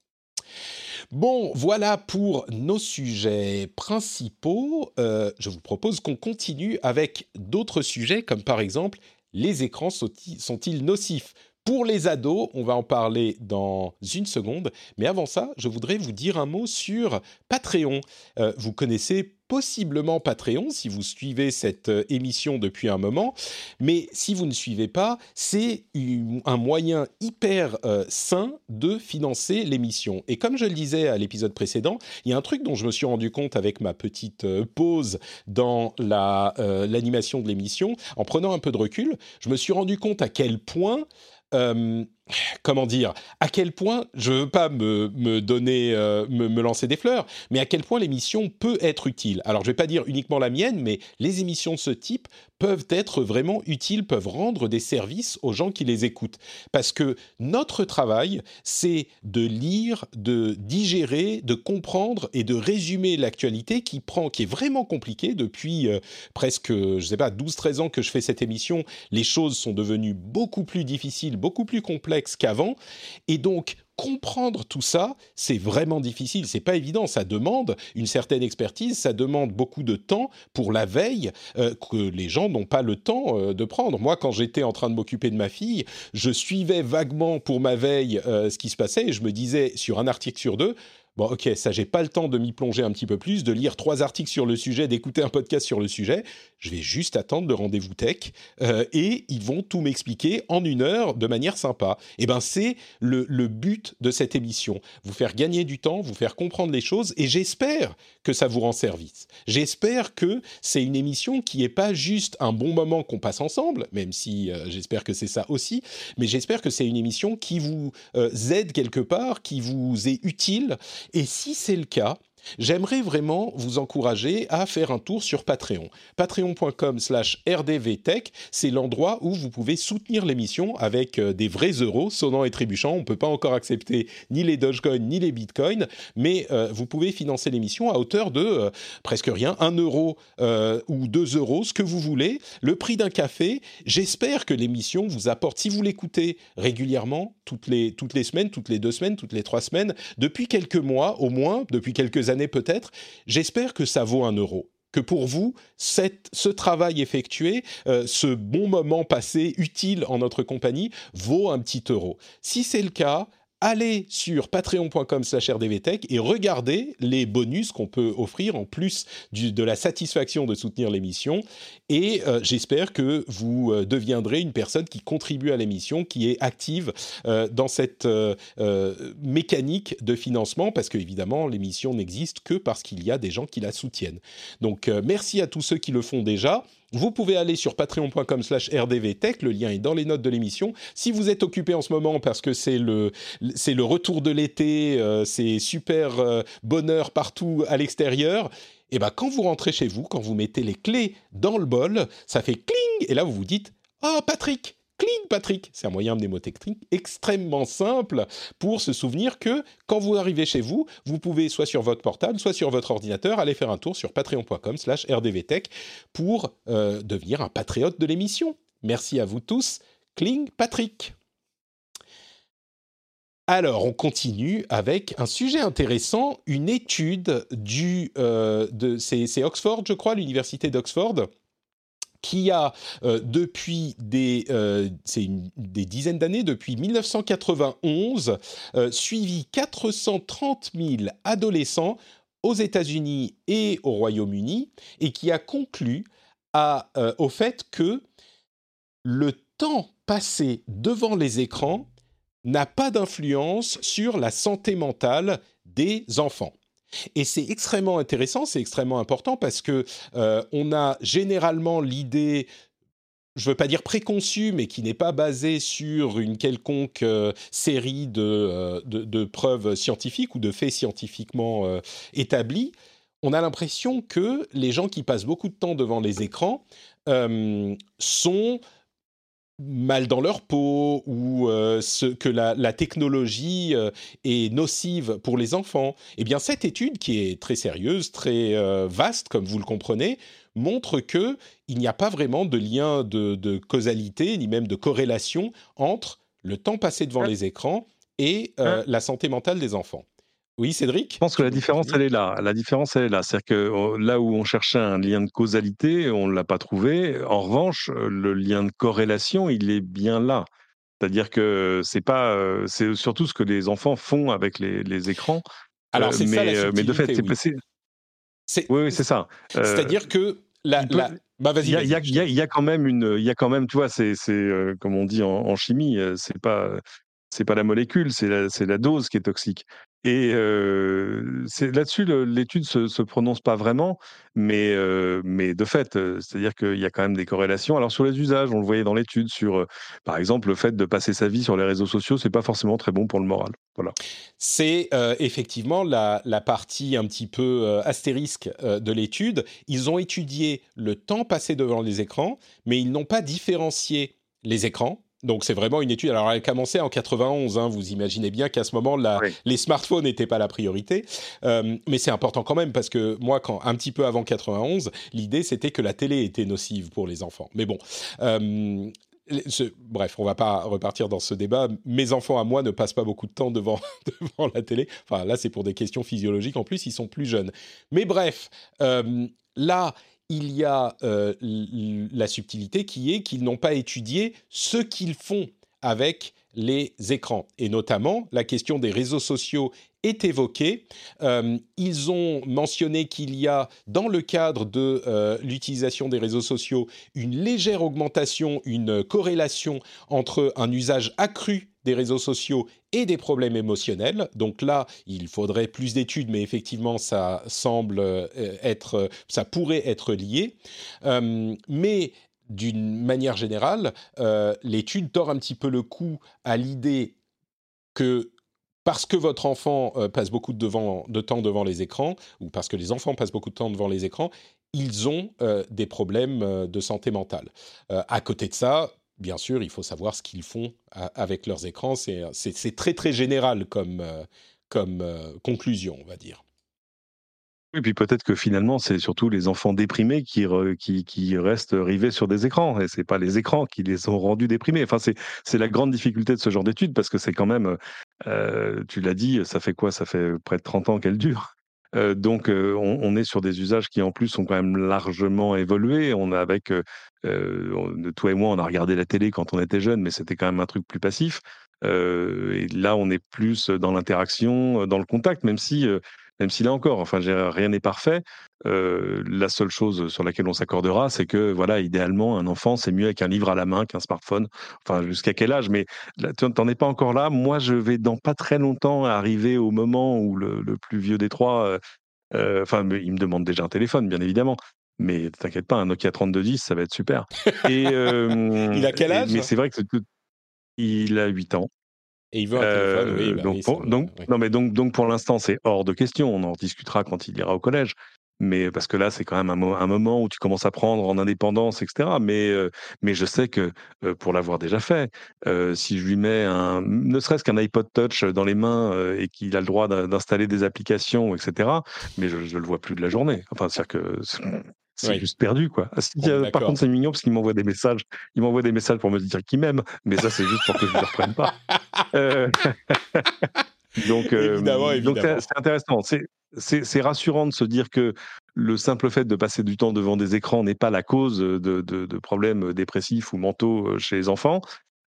Speaker 1: Bon, voilà pour nos sujets principaux. Euh, je vous propose qu'on continue avec d'autres sujets, comme par exemple, les écrans sont-ils nocifs? Pour les ados, on va en parler dans une seconde. Mais avant ça, je voudrais vous dire un mot sur Patreon. Euh, vous connaissez possiblement Patreon si vous suivez cette euh, émission depuis un moment. Mais si vous ne suivez pas, c'est un moyen hyper euh, sain de financer l'émission. Et comme je le disais à l'épisode précédent, il y a un truc dont je me suis rendu compte avec ma petite pause dans l'animation de l'émission. En prenant un peu de recul, je me suis rendu compte à quel point euh, comment dire, à quel point, je veux pas me, donner, euh, me, lancer des fleurs, mais à quel point l'émission peut être utile? Alors, je vais pas dire uniquement la mienne, mais les émissions de ce type peuvent être vraiment utiles, peuvent rendre des services aux gens qui les écoutent. Parce que notre travail, c'est de lire, de digérer, de comprendre et de résumer l'actualité qui prend, qui est vraiment compliquée depuis euh, presque, je sais pas, 12-13 ans que je fais cette émission. Les choses sont devenues beaucoup plus difficiles, beaucoup plus complexes qu'avant. Et donc, comprendre tout ça, c'est vraiment difficile, c'est pas évident, ça demande une certaine expertise, ça demande beaucoup de temps pour la veille euh, que les gens n'ont pas le temps euh, de prendre. Moi, quand j'étais en train de m'occuper de ma fille, je suivais vaguement pour ma veille euh, ce qui se passait et je me disais sur un article sur deux, Bon, ok, ça, j'ai pas le temps de m'y plonger un petit peu plus, de lire trois articles sur le sujet, d'écouter un podcast sur le sujet. Je vais juste attendre le rendez-vous tech euh, et ils vont tout m'expliquer en une heure de manière sympa. Et eh ben, c'est le, le but de cette émission. Vous faire gagner du temps, vous faire comprendre les choses et j'espère que ça vous rend service. J'espère que c'est une émission qui est pas juste un bon moment qu'on passe ensemble, même si euh, j'espère que c'est ça aussi, mais j'espère que c'est une émission qui vous euh, aide quelque part, qui vous est utile et si c'est le cas, j'aimerais vraiment vous encourager à faire un tour sur Patreon. Patreon.com slash rdvtech, c'est l'endroit où vous pouvez soutenir l'émission avec euh, des vrais euros sonnant et trébuchant. On ne peut pas encore accepter ni les Dogecoin ni les Bitcoins, mais euh, vous pouvez financer l'émission à hauteur de euh, presque rien, 1 euro ou 2 euros, ce que vous voulez, le prix d'un café. J'espère que l'émission vous apporte, si vous l'écoutez régulièrement, toutes les semaines, toutes les deux semaines, toutes les trois semaines, depuis quelques mois au moins, depuis quelques années peut-être, j'espère que ça vaut un euro que pour vous, ce travail effectué, euh, ce bon moment passé utile en notre compagnie, vaut un petit euro. Si c'est le cas, allez sur patreon.com rdvtech et regardez les bonus qu'on peut offrir en plus de la satisfaction de soutenir l'émission. Et euh, j'espère que vous euh, deviendrez une personne qui contribue à l'émission, qui est active euh, dans cette mécanique de financement, parce que évidemment l'émission n'existe que parce qu'il y a des gens qui la soutiennent. Donc merci à tous ceux qui le font déjà. Vous pouvez aller sur patreon.com slash rdvtech, le lien est dans les notes de l'émission. Si vous êtes occupé en ce moment parce que c'est le, le retour de l'été, euh, c'est super euh, bonheur partout à l'extérieur, et eh ben quand vous rentrez chez vous, quand vous mettez les clés dans le bol, ça fait cling, et là vous vous dites « Oh Patrick, Cling Patrick. C'est un moyen mnémotechnique extrêmement simple pour se souvenir que quand vous arrivez chez vous, vous pouvez soit sur votre portable, soit sur votre ordinateur, aller faire un tour sur patreon.com slash rdvtech pour euh, devenir un patriote de l'émission. Merci à vous tous. Cling Patrick. Alors, on continue avec un sujet intéressant, une étude du, euh, c'est Oxford, je crois, l'université d'Oxford, qui a euh, depuis des, euh, des dizaines d'années, depuis 1991, euh, suivi 430 000 adolescents aux États-Unis et au Royaume-Uni, et qui a conclu au fait que le temps passé devant les écrans n'a pas d'influence sur la santé mentale des enfants. Et c'est extrêmement intéressant, c'est extrêmement important parce que euh, on a généralement l'idée je ne veux pas dire préconçue, mais qui n'est pas basée sur une quelconque euh, série euh, de, de, preuves scientifiques ou de faits scientifiquement établis, on a l'impression que les gens qui passent beaucoup de temps devant les écrans sont mal dans leur peau ou euh, ce, que la, technologie euh, est nocive pour les enfants, eh bien cette étude qui est très sérieuse, très euh, vaste comme vous le comprenez, montre que il n'y a pas vraiment de lien de, causalité ni même de corrélation entre le temps passé devant les écrans et la santé mentale des enfants. Oui, Cédric?
Speaker 2: Je pense que la différence, elle est là. La différence, elle est là. C'est-à-dire que oh, là où on cherchait un lien de causalité, on ne l'a pas trouvé. En revanche, euh, le lien de corrélation, il est bien là. C'est-à-dire que c'est pas, euh, c'est surtout ce que les enfants font avec les, écrans.
Speaker 1: Alors c'est ça la
Speaker 2: mais de fait,
Speaker 1: c'est
Speaker 2: oui, oui c'est ça.
Speaker 1: C'est-à-dire que la,
Speaker 2: Bah vas-y. Il y, a quand même une, il y a quand même, tu vois, c'est, comme on dit en, en chimie, c'est pas, c'est pas la molécule, c'est la, la, dose qui est toxique. Et c'est là-dessus, l'étude se, se prononce pas vraiment, mais, mais de fait, c'est-à-dire qu'il y a quand même des corrélations. Alors sur les usages, on le voyait dans l'étude sur, par exemple, le fait de passer sa vie sur les réseaux sociaux, c'est pas forcément très bon pour le moral. Voilà.
Speaker 1: C'est effectivement la, la, partie un petit peu astérisque de l'étude. Ils ont étudié le temps passé devant les écrans, mais ils n'ont pas différencié les écrans donc c'est vraiment une étude. Alors elle a commencé en 91. Hein, vous imaginez bien qu'à ce moment, là, les smartphones n'étaient pas la priorité. Euh, mais c'est important quand même parce que moi, quand un petit peu avant 91, l'idée c'était que la télé était nocive pour les enfants. Mais bon. Euh, bref, on va pas repartir dans ce débat. Mes enfants à moi ne passent pas beaucoup de temps devant, [LAUGHS] devant la télé. Enfin, là, c'est pour des questions physiologiques. En plus, ils sont plus jeunes. Mais bref, euh, là, il y a euh, la subtilité qui est qu'ils n'ont pas étudié ce qu'ils font avec les écrans. Et notamment, la question des réseaux sociaux est évoquée. Euh, ils ont mentionné qu'il y a, dans le cadre de euh, l'utilisation des réseaux sociaux, une légère augmentation, une corrélation entre un usage accru des réseaux sociaux et des problèmes émotionnels. Donc là, il faudrait plus d'études, mais effectivement, ça semble euh, être, ça pourrait être lié. mais d'une manière générale, l'étude tord un petit peu le cou à l'idée que parce que votre enfant passe beaucoup de, temps devant les écrans, ou parce que les enfants passent beaucoup de temps devant les écrans, ils ont des problèmes de santé mentale. à côté de ça, bien sûr, il faut savoir ce qu'ils font avec leurs écrans. C'est très très général comme, conclusion, on va dire.
Speaker 2: Et puis peut-être que finalement, c'est surtout les enfants déprimés qui, restent rivés sur des écrans. Et c'est pas les écrans qui les ont rendus déprimés. Enfin, c'est la grande difficulté de ce genre d'études parce que c'est quand même, tu l'as dit, ça fait quoi? Ça fait près de 30 ans qu'elle dure. Donc, on, est sur des usages qui, en plus, sont quand même largement évolués. On a avec, toi et moi, on a regardé la télé quand on était jeune, mais c'était quand même un truc plus passif. et là, on est plus dans l'interaction, dans le contact, même si même si là encore, enfin, rien n'est parfait. la seule chose sur laquelle on s'accordera, c'est que, voilà, idéalement, un enfant, c'est mieux avec un livre à la main qu'un smartphone. Enfin, jusqu'à quel âge Mais tu n'en es pas encore là. Moi, je vais dans pas très longtemps arriver au moment où le, plus vieux des trois, enfin, il me demande déjà un téléphone, bien évidemment. Mais t'inquiète pas, un Nokia 3210, ça va être super.
Speaker 1: Et, [LAUGHS] il a quel âge?
Speaker 2: Mais c'est vrai que il a 8 ans.
Speaker 1: Et il veut un téléphone, oui.
Speaker 2: Bah donc, donc, non, mais donc, donc pour l'instant, c'est hors de question. On en discutera quand il ira au collège. Mais parce que là, c'est quand même un, moment où tu commences à prendre en indépendance, etc. Mais, mais je sais que pour l'avoir déjà fait, si je lui mets un, ne serait-ce qu'un iPod Touch dans les mains et qu'il a le droit d'installer des applications, etc. Mais je, ne le vois plus de la journée. Enfin, c'est-à-dire que c'est juste perdu, quoi. Ah, par contre, c'est mignon parce qu'il m'envoie des messages. Il m'envoie des messages pour me dire qu'il m'aime, mais ça, c'est juste pour que je ne le reprenne pas. Euh, [LAUGHS] donc, euh, donc c'est intéressant. C'est rassurant de se dire que le simple fait de passer du temps devant des écrans n'est pas la cause de, de, problèmes dépressifs ou mentaux euh, chez les enfants.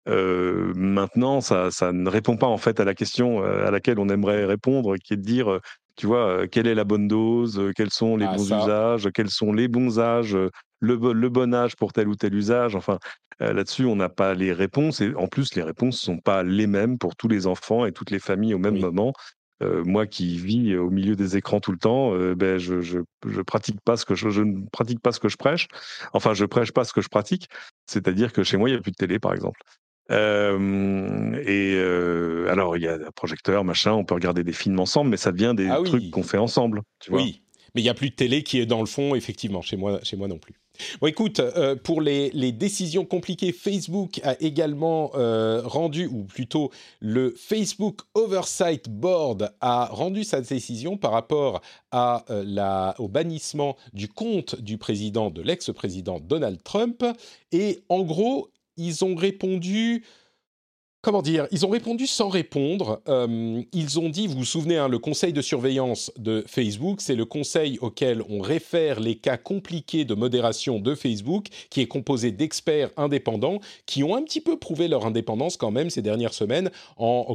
Speaker 2: maintenant, ça, ça, ne répond pas en fait à la question à laquelle on aimerait répondre, qui est de dire tu vois, quelle est la bonne dose, quels sont les ah, bons usages, quels sont les bons âges, le, bon âge pour tel ou tel usage. Enfin, là-dessus, on n'a pas les réponses. Et en plus, les réponses ne sont pas les mêmes pour tous les enfants et toutes les familles au même moment. moi qui vis au milieu des écrans tout le temps, ben je, je, pratique pas ce que je, je, ne pratique pas ce que je prêche. Enfin, je prêche pas ce que je pratique. C'est-à-dire que chez moi, il n'y a plus de télé, par exemple et alors, il y a un projecteur, machin, on peut regarder des films ensemble, mais ça devient des ah trucs qu'on fait ensemble. Tu vois
Speaker 1: oui, mais il n'y a plus de télé qui est dans le fond, effectivement, chez moi, chez moi non plus. Bon, écoute, pour les, les, décisions compliquées, Facebook a également rendu, ou plutôt le Facebook Oversight Board a rendu sa décision par rapport à, la, au bannissement du compte du président, de l'ex-président Donald Trump. Et en gros, ils ont répondu comment dire Ils ont répondu sans répondre. Euh, ils ont dit, vous vous souvenez, hein, le conseil de surveillance de Facebook, c'est le conseil auquel on réfère les cas compliqués de modération de Facebook, qui est composé d'experts indépendants qui ont un petit peu prouvé leur indépendance quand même ces dernières semaines en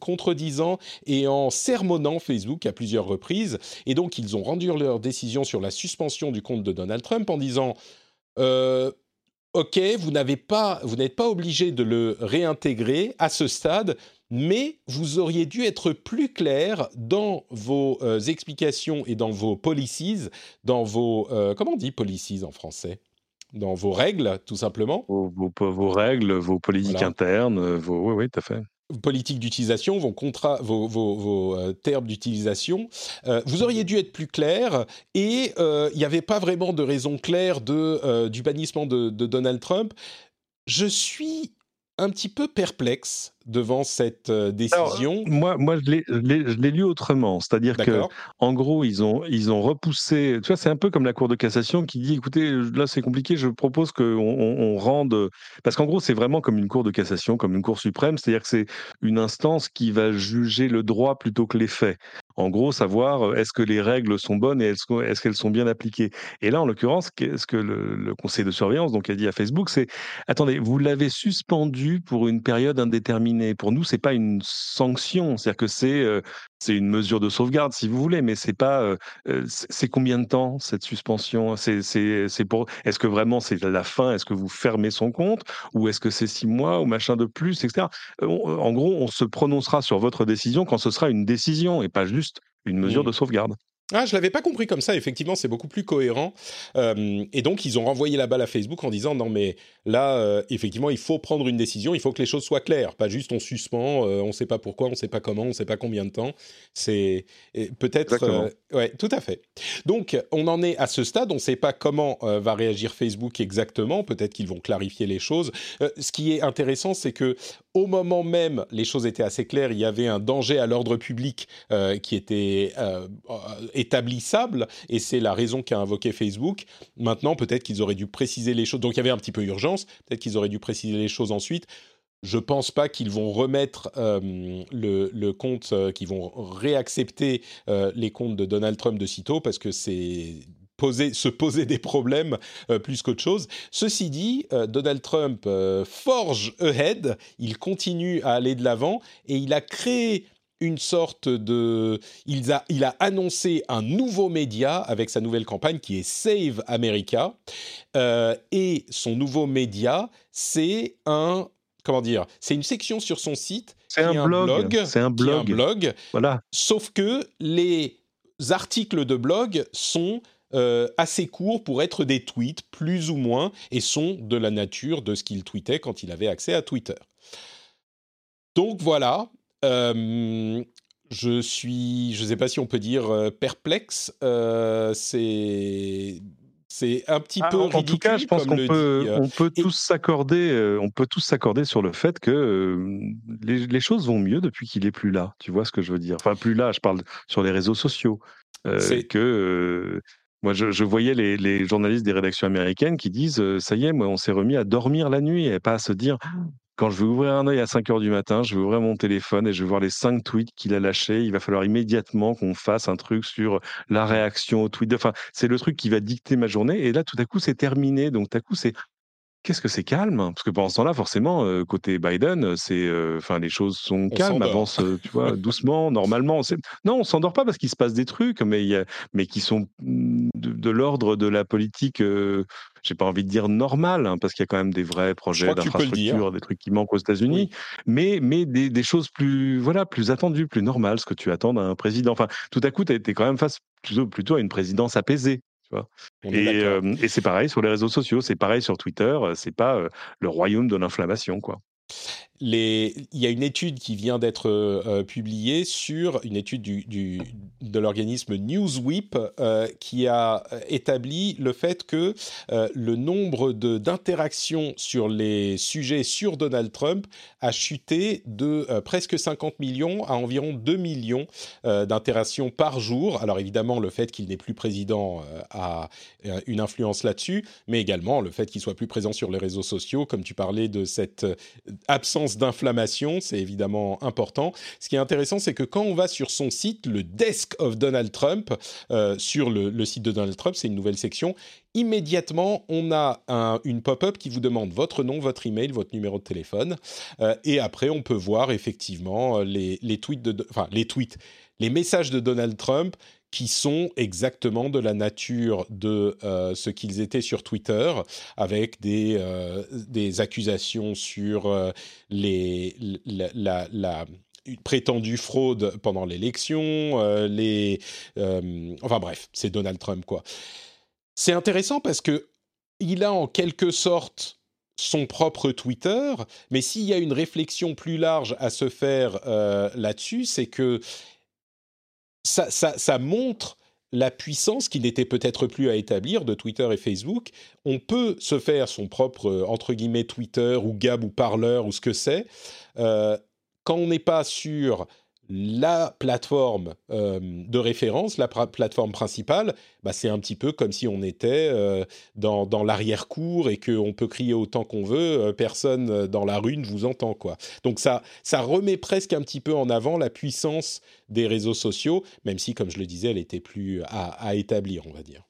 Speaker 1: contredisant et en sermonnant Facebook à plusieurs reprises. Et donc, ils ont rendu leur décision sur la suspension du compte de Donald Trump en disant... Euh, OK, vous n'avez pas, vous n'êtes pas obligé de le réintégrer à ce stade, mais vous auriez dû être plus clair dans vos euh, explications et dans vos policies, dans vos euh, comment on dit policies en français? Dans vos règles, tout simplement?
Speaker 2: Vos, vos, règles, vos politiques internes, vos... oui, oui, tout à fait
Speaker 1: politique d'utilisation, vos, contrats, vos, euh, termes d'utilisation, euh, vous auriez dû être plus clair et euh, il n'y avait pas vraiment de raison claire de, du bannissement de, Donald Trump. Je suis un petit peu perplexe devant cette décision.
Speaker 2: moi, moi, je l'ai lu autrement, c'est-à-dire que, en gros, ils ont, ils ont repoussé. Tu vois, c'est un peu comme la Cour de cassation qui dit, écoutez, là, c'est compliqué. Je propose qu'on on, rende, parce qu'en gros, c'est vraiment comme une Cour de cassation, comme une Cour suprême, c'est-à-dire que c'est une instance qui va juger le droit plutôt que les faits. En gros, savoir est-ce que les règles sont bonnes et est-ce qu'elles sont bien appliquées? Et là, en l'occurrence, ce que le, le, conseil de surveillance donc a dit à Facebook, c'est attendez, vous l'avez suspendu pour une période indéterminée pour nous, c'est pas une sanction, c'est-à-dire que c'est euh, c'est une mesure de sauvegarde, si vous voulez, mais c'est pas. Euh, euh, c'est combien de temps cette suspension C'est c'est pour. Est-ce que vraiment c'est la fin Est-ce que vous fermez son compte ou est-ce que c'est six mois ou machin de plus, etc. en gros, on se prononcera sur votre décision quand ce sera une décision et pas juste une mesure de sauvegarde.
Speaker 1: Ah, je l'avais pas compris comme ça. Effectivement, c'est beaucoup plus cohérent. Euh, et donc, ils ont renvoyé la balle à Facebook en disant non, mais là, euh, effectivement, il faut prendre une décision. Il faut que les choses soient claires, pas juste on suspend, euh, on ne sait pas pourquoi, on ne sait pas comment, on ne sait pas combien de temps. C'est peut-être. ouais, tout à fait. Donc, on en est à ce stade. On ne sait pas comment va réagir Facebook exactement. Peut-être qu'ils vont clarifier les choses. ce qui est intéressant, c'est que au moment même, les choses étaient assez claires. Il y avait un danger à l'ordre public qui était et c'est la raison qu'a invoqué Facebook. Maintenant, peut-être qu'ils auraient dû préciser les choses. Donc il y avait un petit peu urgence, peut-être qu'ils auraient dû préciser les choses ensuite. Je pense pas qu'ils vont remettre euh, le, compte, euh, qu'ils vont réaccepter euh, les comptes de Donald Trump de sitôt, parce que c'est Poser, se poser des problèmes plus qu'autre chose. Ceci dit, Donald Trump forge ahead, il continue à aller de l'avant et il a créé une sorte de... Il a, il a annoncé un nouveau média avec sa nouvelle campagne qui est Save America. Euh, et son nouveau média, c'est un... Comment dire C'est une section sur son site.
Speaker 2: C'est un, blog. C'est un blog.
Speaker 1: Un blog.
Speaker 2: Voilà.
Speaker 1: Sauf que les articles de blog sont euh, assez courts pour être des tweets, plus ou moins, et sont de la nature de ce qu'il tweetait quand il avait accès à Twitter. Donc voilà, euh, je suis, je ne sais pas si on peut dire euh, perplexe. Euh, c'est c'est un petit ah, peu ridicule. En tout cas,
Speaker 2: je pense qu'on peut, on peut tous s'accorder, on peut tous s'accorder sur le fait que les, choses vont mieux depuis qu'il est plus là. Tu vois ce que je veux dire? Enfin, plus là. Je parle sur les réseaux sociaux. c'est que moi, je, voyais les, les, journalistes des rédactions américaines qui disent ça y est, moi, on s'est remis à dormir la nuit et pas à se dire quand je vais ouvrir un œil à 5 heures du matin, je vais ouvrir mon téléphone et je vais voir les 5 tweets qu'il a lâchés. Il va falloir immédiatement qu'on fasse un truc sur la réaction aux tweets. Enfin, c'est le truc qui va dicter ma journée. Et là, tout à coup, c'est terminé. Donc, tout à coup, c'est Qu'est-ce que c'est calme? Parce que pendant ce temps-là, forcément, euh, côté Biden, c'est, euh, enfin, les choses sont calmes, avancent, euh, tu [LAUGHS] vois, doucement, normalement. Non, on s'endort pas parce qu'il se passe des trucs, mais y a, mais qui sont mm, de, l'ordre de la politique. j'ai pas envie de dire normale, hein, parce qu'il y a quand même des vrais projets d'infrastructure, des trucs qui manquent aux États-Unis, mais, mais des, des, choses plus, voilà, plus attendues, plus normales, ce que tu attends d'un président. Enfin, tout à coup, tu été quand même face plutôt, plutôt à une présidence apaisée. Et, c'est pareil sur les réseaux sociaux, c'est pareil sur Twitter, c'est pas le royaume de l'inflammation, quoi
Speaker 1: il y a une étude qui vient d'être euh, publiée sur une étude du, de l'organisme Newsweep euh, qui a établi le fait que euh, le nombre d'interactions sur les sujets sur Donald Trump a chuté de presque 50 millions à environ 2 millions d'interactions par jour. Alors évidemment, le fait qu'il n'est plus président a une influence là-dessus, mais également le fait qu'il soit plus présent sur les réseaux sociaux, comme tu parlais de cette absence d'inflammation, c'est évidemment important. Ce qui est intéressant, c'est que quand on va sur son site, le Desk of Donald Trump, euh, sur le, site de Donald Trump, c'est une nouvelle section, immédiatement, on a une pop-up qui vous demande votre nom, votre email, votre numéro de téléphone, euh, et après, on peut voir effectivement les, les tweets de, enfin les tweets, les messages de Donald Trump qui sont exactement de la nature de euh, ce qu'ils étaient sur Twitter, avec des, euh, accusations sur euh, les, la, la, prétendue fraude pendant l'élection, enfin bref, c'est Donald Trump quoi. C'est intéressant parce que il a en quelque sorte son propre Twitter, mais s'il y a une réflexion plus large à se faire là-dessus, c'est que ça, montre la puissance qui n'était peut-être plus à établir de Twitter et Facebook. On peut se faire son propre, euh, entre guillemets, Twitter ou Gab ou Parleur ou ce que c'est. Euh, quand on n'est pas sur la plateforme de référence, la plateforme principale, bah, c'est un petit peu comme si on était dans, l'arrière-cour et qu'on peut crier autant qu'on veut, personne dans la rue ne vous entend. quoi. Donc ça, ça remet presque un petit peu en avant la puissance des réseaux sociaux, même si, comme je le disais, elle était plus à, établir, on va dire.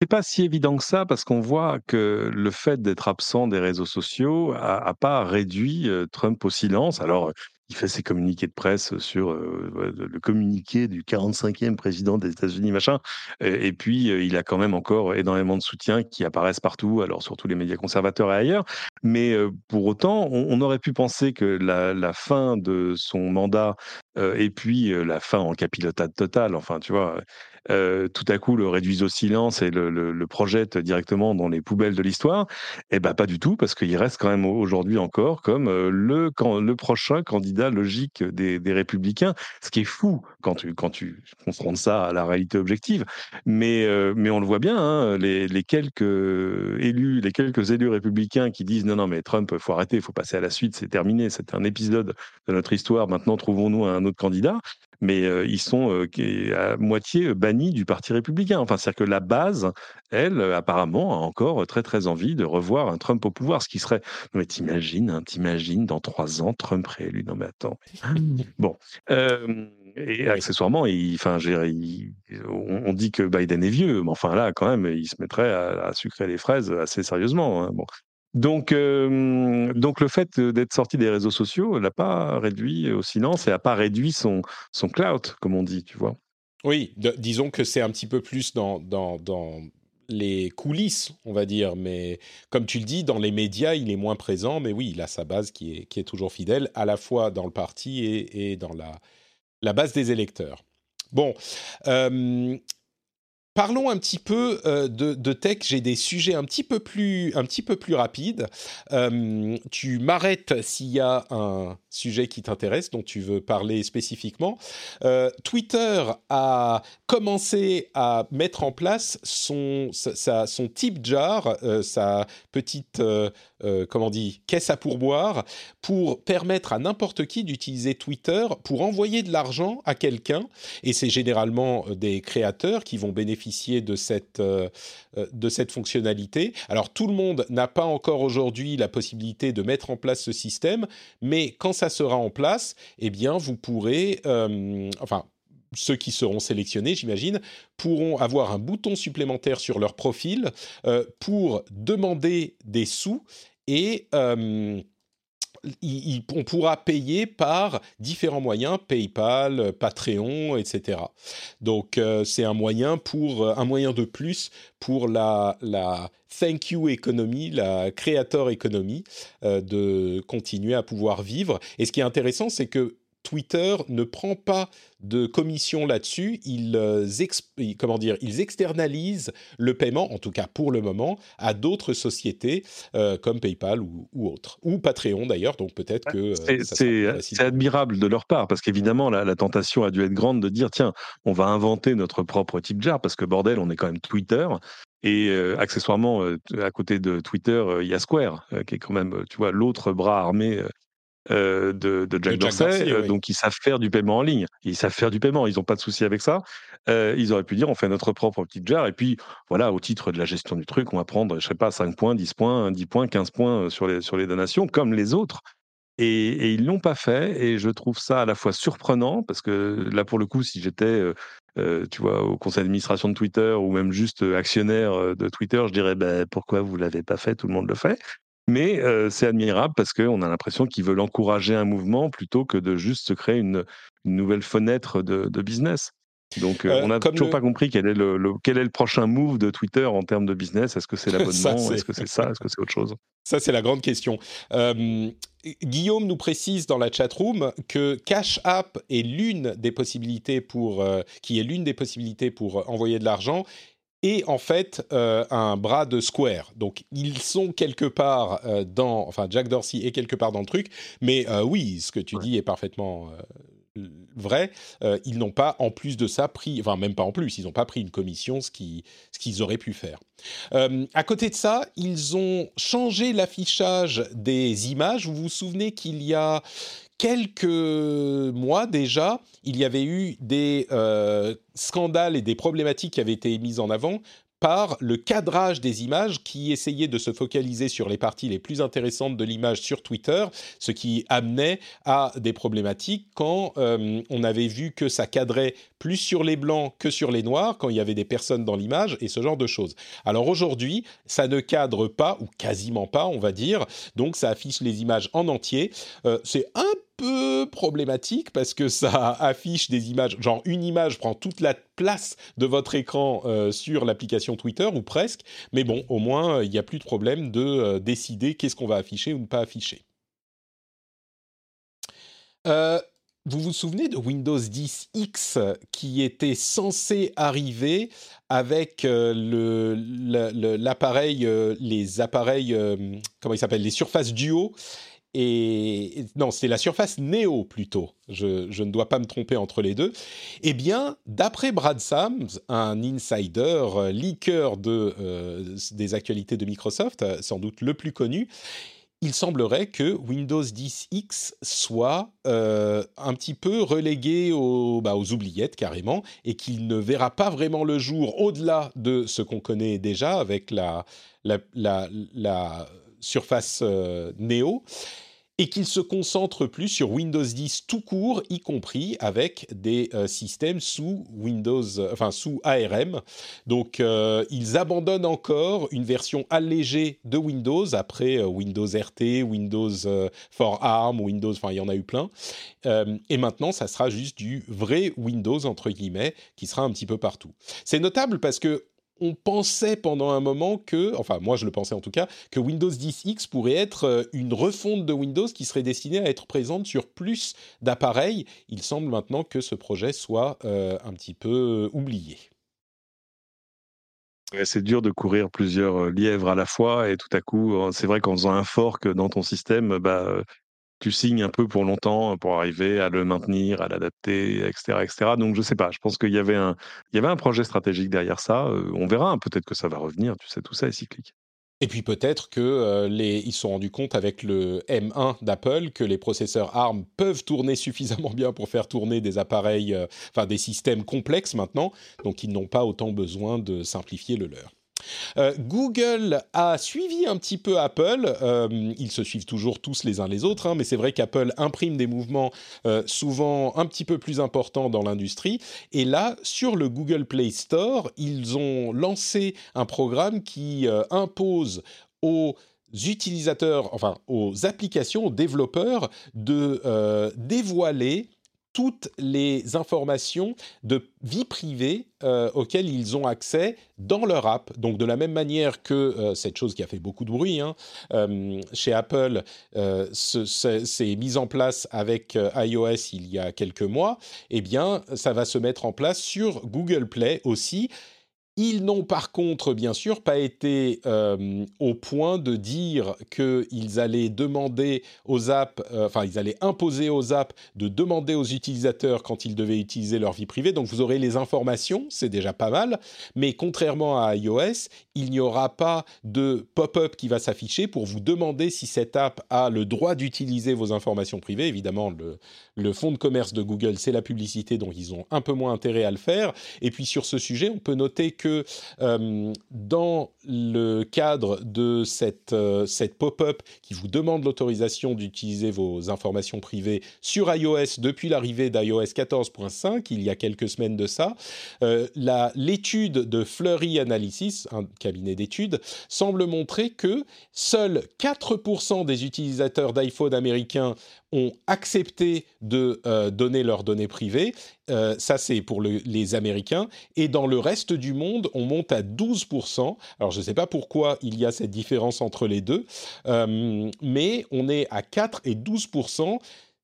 Speaker 2: C'est pas si évident que ça parce qu'on voit que le fait d'être absent des réseaux sociaux a, a pas réduit Trump au silence. Alors il fait ses communiqués de presse sur le communiqué du 45e président des États-Unis, machin. Et, puis, il a quand même encore énormément de soutien qui apparaissent partout, alors surtout les médias conservateurs et ailleurs. Mais pour autant, on, aurait pu penser que la, la fin de son mandat et puis la fin en capilotade totale, enfin, tu vois, euh, tout à coup le réduisent au silence et le, le, projettent directement dans les poubelles de l'histoire, eh ben pas du tout, parce qu'il reste quand même aujourd'hui encore comme euh, le, le prochain candidat logique des, des, républicains, ce qui est fou quand tu, quand tu confrontes ça à la réalité objective. Mais, euh, mais on le voit bien, hein, les, les, quelques élus, les quelques élus républicains qui disent non, non, mais Trump, faut arrêter, il faut passer à la suite, c'est terminé, c'est un épisode de notre histoire, maintenant trouvons-nous un autre candidat mais ils sont à moitié bannis du Parti républicain. Enfin, c'est-à-dire que la base, elle, apparemment, a encore très très envie de revoir un Trump au pouvoir, ce qui serait. Non, mais t'imagines, hein, t'imagines dans trois ans Trump réélu. Non, mais attends. bon. et accessoirement, enfin, on, dit que Biden est vieux, mais enfin là, quand même, il se mettrait à, sucrer les fraises assez sérieusement. Hein. Bon. Donc, euh, donc le fait d'être sorti des réseaux sociaux l'a pas réduit au silence et n'a pas réduit son, son clout, comme on dit, tu vois.
Speaker 1: Oui, disons que c'est un petit peu plus dans, dans, les coulisses, on va dire. Mais comme tu le dis, dans les médias, il est moins présent. Mais oui, il a sa base qui est, qui est toujours fidèle, à la fois dans le parti et, et dans la, la base des électeurs. Bon, euh, Parlons un petit peu euh, de, tech. J'ai des sujets un petit peu plus, un petit peu plus rapides. Euh, tu m'arrêtes s'il y a un sujet qui t'intéresse, dont tu veux parler spécifiquement. Euh, Twitter a commencé à mettre en place son, sa, son tip jar, sa petite, comment on dit, caisse à pourboire, pour permettre à n'importe qui d'utiliser Twitter pour envoyer de l'argent à quelqu'un. Et c'est généralement des créateurs qui vont bénéficier de cette, euh, euh, de cette fonctionnalité. Alors tout le monde n'a pas encore aujourd'hui la possibilité de mettre en place ce système, mais quand ça sera en place, eh bien vous pourrez, euh, enfin ceux qui seront sélectionnés, j'imagine, pourront avoir un bouton supplémentaire sur leur profil pour demander des sous et on pourra payer par différents moyens, PayPal, Patreon, etc. Donc euh, c'est un moyen pour euh, un moyen de plus pour la, thank you economy, la creator economy, euh, de continuer à pouvoir vivre. Et ce qui est intéressant, c'est que Twitter ne prend pas de commission là-dessus. Ils, euh, comment dire, ils externalisent le paiement, en tout cas pour le moment, à d'autres sociétés euh, comme PayPal ou, autres, ou Patreon d'ailleurs. Donc peut-être que
Speaker 2: euh, c'est admirable de leur part parce qu'évidemment la, la, tentation a dû être grande de dire tiens, on va inventer notre propre type jar parce que bordel, on est quand même Twitter. Et accessoirement, à côté de Twitter, il y a Square, qui est quand même, tu vois, l'autre bras armé euh, de, Jack, Dorsey, euh, donc ils savent faire du paiement en ligne. Ils savent faire du paiement, ils n'ont pas de souci avec ça. Euh, ils auraient pu dire on fait notre propre petite jar et puis voilà, au titre de la gestion du truc, on va prendre, je sais pas, 5 points, 10 points, 10 points, 15 points sur les, sur les donations, comme les autres. Et, et ils l'ont pas fait et je trouve ça à la fois surprenant parce que là pour le coup, si j'étais tu vois, au conseil d'administration de Twitter ou même juste actionnaire de Twitter, je dirais ben, pourquoi vous l'avez pas fait, tout le monde le fait. Mais c'est admirable parce qu'on a l'impression qu'ils veulent encourager un mouvement plutôt que de juste se créer une, nouvelle fenêtre de, business. Donc, on n'a toujours pas compris quel est le, quel est le prochain move de Twitter en termes de business. Est-ce que c'est [LAUGHS] l'abonnement? Est-ce que c'est ça? Est-ce que c'est autre chose? [LAUGHS]
Speaker 1: Ça, c'est la grande question. Guillaume nous précise dans la chat room que Cash App est l'une des possibilités pour, qui est l'une des possibilités pour envoyer de l'argent et en fait euh, un bras de Square. Donc ils sont quelque part euh, dans, enfin Jack Dorsey est quelque part dans le truc, mais euh, oui, ce que tu dis est parfaitement vrai. ils n'ont pas en plus de ça pris, enfin même pas en plus, ils n'ont pas pris une commission, ce qui, ce qu'ils auraient pu faire. à côté de ça, ils ont changé l'affichage des images. Vous vous souvenez qu'il y a quelques mois déjà, il y avait eu des euh, scandales et des problématiques qui avaient été mises en avant par le cadrage des images qui essayait de se focaliser sur les parties les plus intéressantes de l'image sur Twitter, ce qui amenait à des problématiques quand euh, on avait vu que ça cadrait plus sur les blancs que sur les noirs, quand il y avait des personnes dans l'image et ce genre de choses. Alors aujourd'hui, ça ne cadre pas, ou quasiment pas, on va dire, donc ça affiche les images en entier. Euh, c'est un peu problématique parce que ça [LAUGHS] affiche des images, genre une image prend toute la place de votre écran euh, sur l'application Twitter ou presque, mais bon, au moins il n'y a plus de problème de euh, décider qu'est-ce qu'on va afficher ou ne pas afficher. Euh, vous vous souvenez de Windows 10 X qui était censé arriver avec l'appareil, les appareils, comment les surfaces duo et non, c'est la surface Neo plutôt. Je, ne dois pas me tromper entre les deux. Eh bien, d'après Brad Sams, un insider euh, leaker de, euh, des actualités de Microsoft, euh, sans doute le plus connu, il semblerait que Windows 10 X soit un petit peu relégué aux, bah, aux oubliettes carrément et qu'il ne verra pas vraiment le jour au-delà de ce qu'on connaît déjà avec la, la surface Neo et qu'il se concentre plus sur Windows 10 tout court, y compris avec des euh, systèmes sous Windows, euh, enfin sous ARM. Donc euh, ils abandonnent encore une version allégée de Windows après Windows RT, Windows for ARM, Windows, enfin il y en a eu plein. et maintenant, ça sera juste du vrai Windows entre guillemets qui sera un petit peu partout. C'est notable parce que on pensait pendant un moment que, enfin moi je le pensais en tout cas, que Windows 10X pourrait être euh, une refonte de Windows qui serait destinée à être présente sur plus d'appareils. Il semble maintenant que ce projet soit euh, un petit peu oublié.
Speaker 2: C'est dur de courir plusieurs euh, lièvres à la fois et tout à coup, c'est vrai qu'en faisant un fork dans ton système, bah, tu signes un peu pour longtemps pour arriver à le maintenir, à l'adapter, etc., etc. Donc je sais pas. Je pense qu'il y avait un, y avait un projet stratégique derrière ça. Euh, on verra. Hein, peut-être que ça va revenir. Tu sais, tout ça est cyclique.
Speaker 1: Et puis peut-être que euh, les, se sont rendus compte avec le M1 d'Apple que les processeurs ARM peuvent tourner suffisamment bien pour faire tourner des appareils, euh, enfin des systèmes complexes maintenant. Donc ils n'ont pas autant besoin de simplifier le leur. Euh, Google a suivi un petit peu Apple. Euh, ils se suivent toujours tous les uns les autres, hein, mais c'est vrai qu'Apple imprime des mouvements euh, souvent un petit peu plus importants dans l'industrie. Et là, sur le Google Play Store, ils ont lancé un programme qui impose aux utilisateurs, enfin aux applications, aux développeurs, de dévoiler toutes les informations de vie privée euh, auxquelles ils ont accès dans leur app. Donc de la même manière que euh, cette chose qui a fait beaucoup de bruit hein, euh, chez Apple s'est mise en place avec iOS il y a quelques mois, eh bien ça va se mettre en place sur Google Play aussi. Ils n'ont par contre, bien sûr, pas été euh, au point de dire qu'ils allaient demander aux apps, euh, enfin, ils allaient imposer aux apps de demander aux utilisateurs quand ils devaient utiliser leur vie privée. Donc, vous aurez les informations, c'est déjà pas mal. Mais contrairement à iOS, il n'y aura pas de pop-up qui va s'afficher pour vous demander si cette app a le droit d'utiliser vos informations privées. Évidemment, le, le fonds de commerce de Google, c'est la publicité, donc ils ont un peu moins intérêt à le faire. Et puis, sur ce sujet, on peut noter que euh, dans le cadre de cette, euh, cette pop-up qui vous demande l'autorisation d'utiliser vos informations privées sur iOS depuis l'arrivée d'iOS 14.5, il y a quelques semaines de ça, euh, l'étude de Flurry Analysis, un cabinet d'études, semble montrer que seuls 4% des utilisateurs d'iPhone américains ont accepté de euh, donner leurs données privées. Euh, ça, c'est pour les Américains. Et dans le reste du monde, on monte à 12%. Alors, je ne sais pas pourquoi il y a cette différence entre les deux, euh, mais on est à 4 et 12%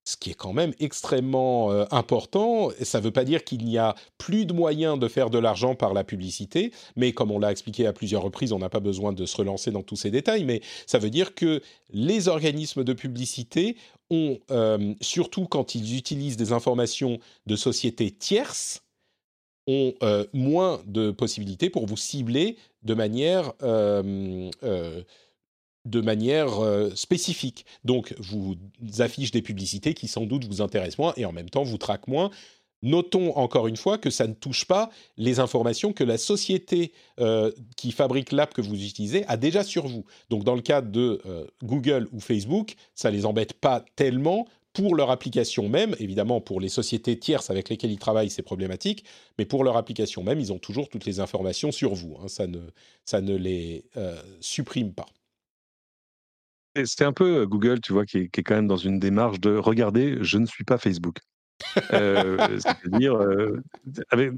Speaker 1: ce qui est quand même extrêmement euh, important. Ça ne veut pas dire qu'il n'y a plus de moyens de faire de l'argent par la publicité, mais comme on l'a expliqué à plusieurs reprises, on n'a pas besoin de se relancer dans tous ces détails, mais ça veut dire que les organismes de publicité ont, euh, surtout quand ils utilisent des informations de sociétés tierces, ont euh, moins de possibilités pour vous cibler de manière de manière euh, spécifique. Donc, vous affiche des publicités qui sans doute vous intéressent moins et en même temps vous traquent moins. Notons encore une fois que ça ne touche pas les informations que la société euh, qui fabrique l'app que vous utilisez a déjà sur vous. Donc dans le cas de euh, Google ou Facebook, ça les embête pas tellement pour leur application même. Évidemment, pour les sociétés tierces avec lesquelles ils travaillent, c'est problématique, mais pour leur application même, ils ont toujours toutes les informations sur vous. Hein. Ça, ne, ça ne les supprime pas.
Speaker 2: C'est un peu Google, tu vois, qui est, quand même dans une démarche de regarder, je ne suis pas Facebook. C'est-à-dire, euh,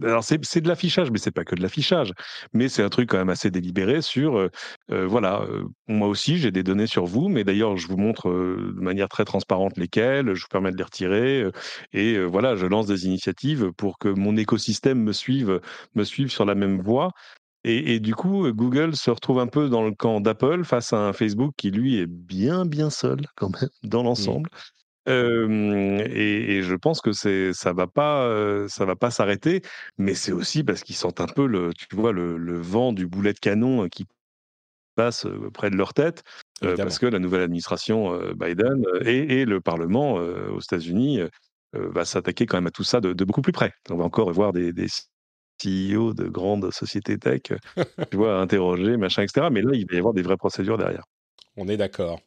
Speaker 2: alors c'est de l'affichage, mais c'est pas que de l'affichage. Mais c'est un truc quand même assez délibéré sur, voilà, moi aussi j'ai des données sur vous, mais d'ailleurs je vous montre de manière très transparente lesquelles, je vous permets de les retirer, et voilà, je lance des initiatives pour que mon écosystème me suive, me suive sur la même voie. Et, et, du coup, Google se retrouve un peu dans le camp d'Apple face à un Facebook qui, lui, est bien, bien seul [LAUGHS] quand même dans mmh. l'ensemble. Euh, et, et, je pense que c'est ça va pas euh, ça va pas s'arrêter, mais c'est aussi parce qu'ils sentent un peu le tu vois le, le, vent du boulet de canon qui passe près de leur tête, euh, parce que la nouvelle administration Biden et, et, le Parlement aux États-Unis va s'attaquer quand même à tout ça de, de, beaucoup plus près. On va encore voir des, des CEO de grandes sociétés tech, [LAUGHS] tu vois, interroger, machin, etc. Mais là, il va y avoir des vraies procédures derrière.
Speaker 1: On est d'accord.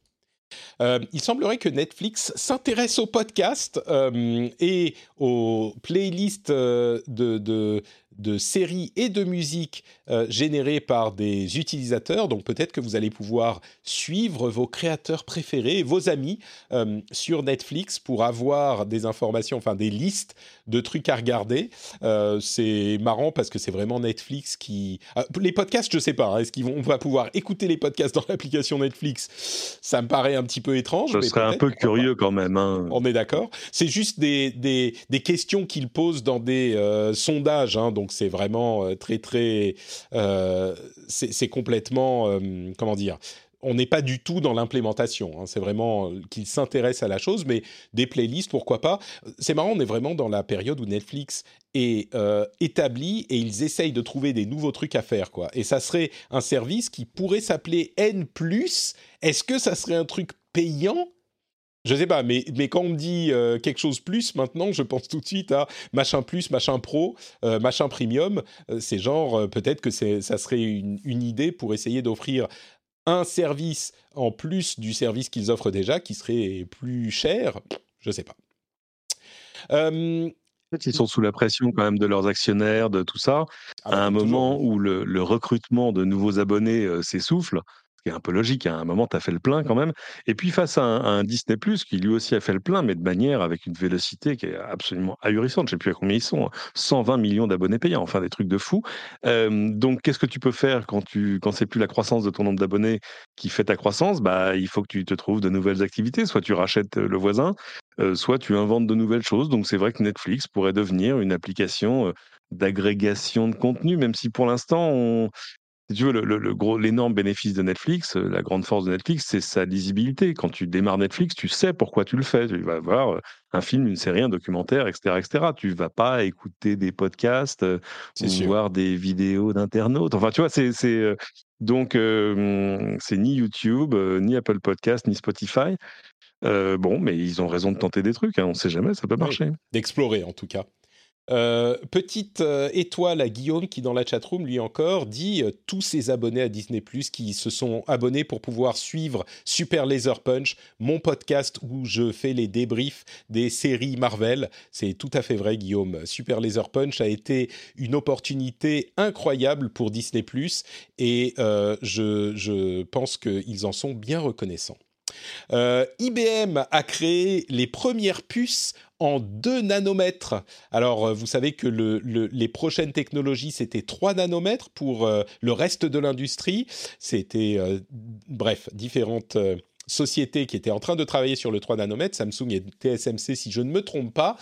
Speaker 1: Euh, il semblerait que Netflix s'intéresse aux podcasts euh, et aux playlists euh, de, de, de séries et de musique euh, générées par des utilisateurs. Donc peut-être que vous allez pouvoir suivre vos créateurs préférés, vos amis euh, sur Netflix pour avoir des informations, enfin des listes de trucs à regarder. Euh, c'est marrant parce que c'est vraiment Netflix qui... les podcasts, je sais pas. Hein, est-ce qu'on va pouvoir écouter les podcasts dans l'application Netflix? Ça me paraît un petit peu étrange.
Speaker 2: Ce serait un peu curieux quand même. Hein.
Speaker 1: On est d'accord. C'est juste des, des, des questions qu'ils posent dans des sondages. Hein, donc donc c'est vraiment euh, très très, euh, c'est complètement, euh, comment dire, on n'est pas du tout dans l'implémentation. Hein. C'est vraiment qu'ils s'intéressent à la chose, mais des playlists, pourquoi pas. C'est marrant, on est vraiment dans la période où Netflix est établi et ils essayent de trouver des nouveaux trucs à faire, quoi. Et ça serait un service qui pourrait s'appeler N+. Est-ce que ça serait un truc payant je sais pas, mais, mais quand on me dit euh, quelque chose plus, maintenant, je pense tout de suite à machin plus, machin pro, euh, machin premium. Euh, c'est genre, peut-être que ça serait une, une, idée pour essayer d'offrir un service en plus du service qu'ils offrent déjà, qui serait plus cher. Je sais pas.
Speaker 2: ils sont sous la pression quand même de leurs actionnaires, de tout ça, ah à bah, un moment où le, le, recrutement de nouveaux abonnés s'essouffle un peu logique. À un moment, tu as fait le plein quand même. Et puis face à un, Disney Plus qui lui aussi a fait le plein, mais de manière avec une vélocité qui est absolument ahurissante. Je sais plus à combien ils sont. 120 hein. millions d'abonnés payants. Enfin, des trucs de fou. donc, qu'est-ce que tu peux faire quand tu quand c'est plus la croissance de ton nombre d'abonnés qui fait ta croissance? Bah, il faut que tu te trouves de nouvelles activités. Soit tu rachètes le voisin, soit tu inventes de nouvelles choses. Donc, c'est vrai que Netflix pourrait devenir une application d'agrégation de contenu, même si pour l'instant, on, si tu veux, le, le, gros, l'énorme bénéfice de Netflix, euh, la grande force de Netflix, c'est sa lisibilité. Quand tu démarres Netflix, tu sais pourquoi tu le fais. Tu vas voir euh, un film, une série, un documentaire, etc., etc. Tu vas pas écouter des podcasts euh, ou voir des vidéos d'internautes. Enfin, tu vois, c'est, c'est donc c'est ni YouTube, ni Apple Podcast, ni Spotify. bon, mais ils ont raison de tenter des trucs. Hein, on ne sait jamais, ça peut marcher.
Speaker 1: D'explorer en tout cas. Euh, petite euh, étoile à Guillaume qui dans la chatroom lui encore dit euh, tous ses abonnés à Disney Plus qui se sont abonnés pour pouvoir suivre Super Laser Punch, mon podcast où je fais les débriefs des séries Marvel. C'est tout à fait vrai Guillaume. Super Laser Punch a été une opportunité incroyable pour Disney Plus et je, je pense qu'ils en sont bien reconnaissants. Euh, IBM a créé les premières puces en 2 nanomètres. Alors, euh, vous savez que les prochaines technologies, c'était 3 nanomètres pour euh, le reste de l'industrie. C'était, bref, différentes sociétés qui étaient en train de travailler sur le 3 nanomètres, Samsung et TSMC, si je ne me trompe pas.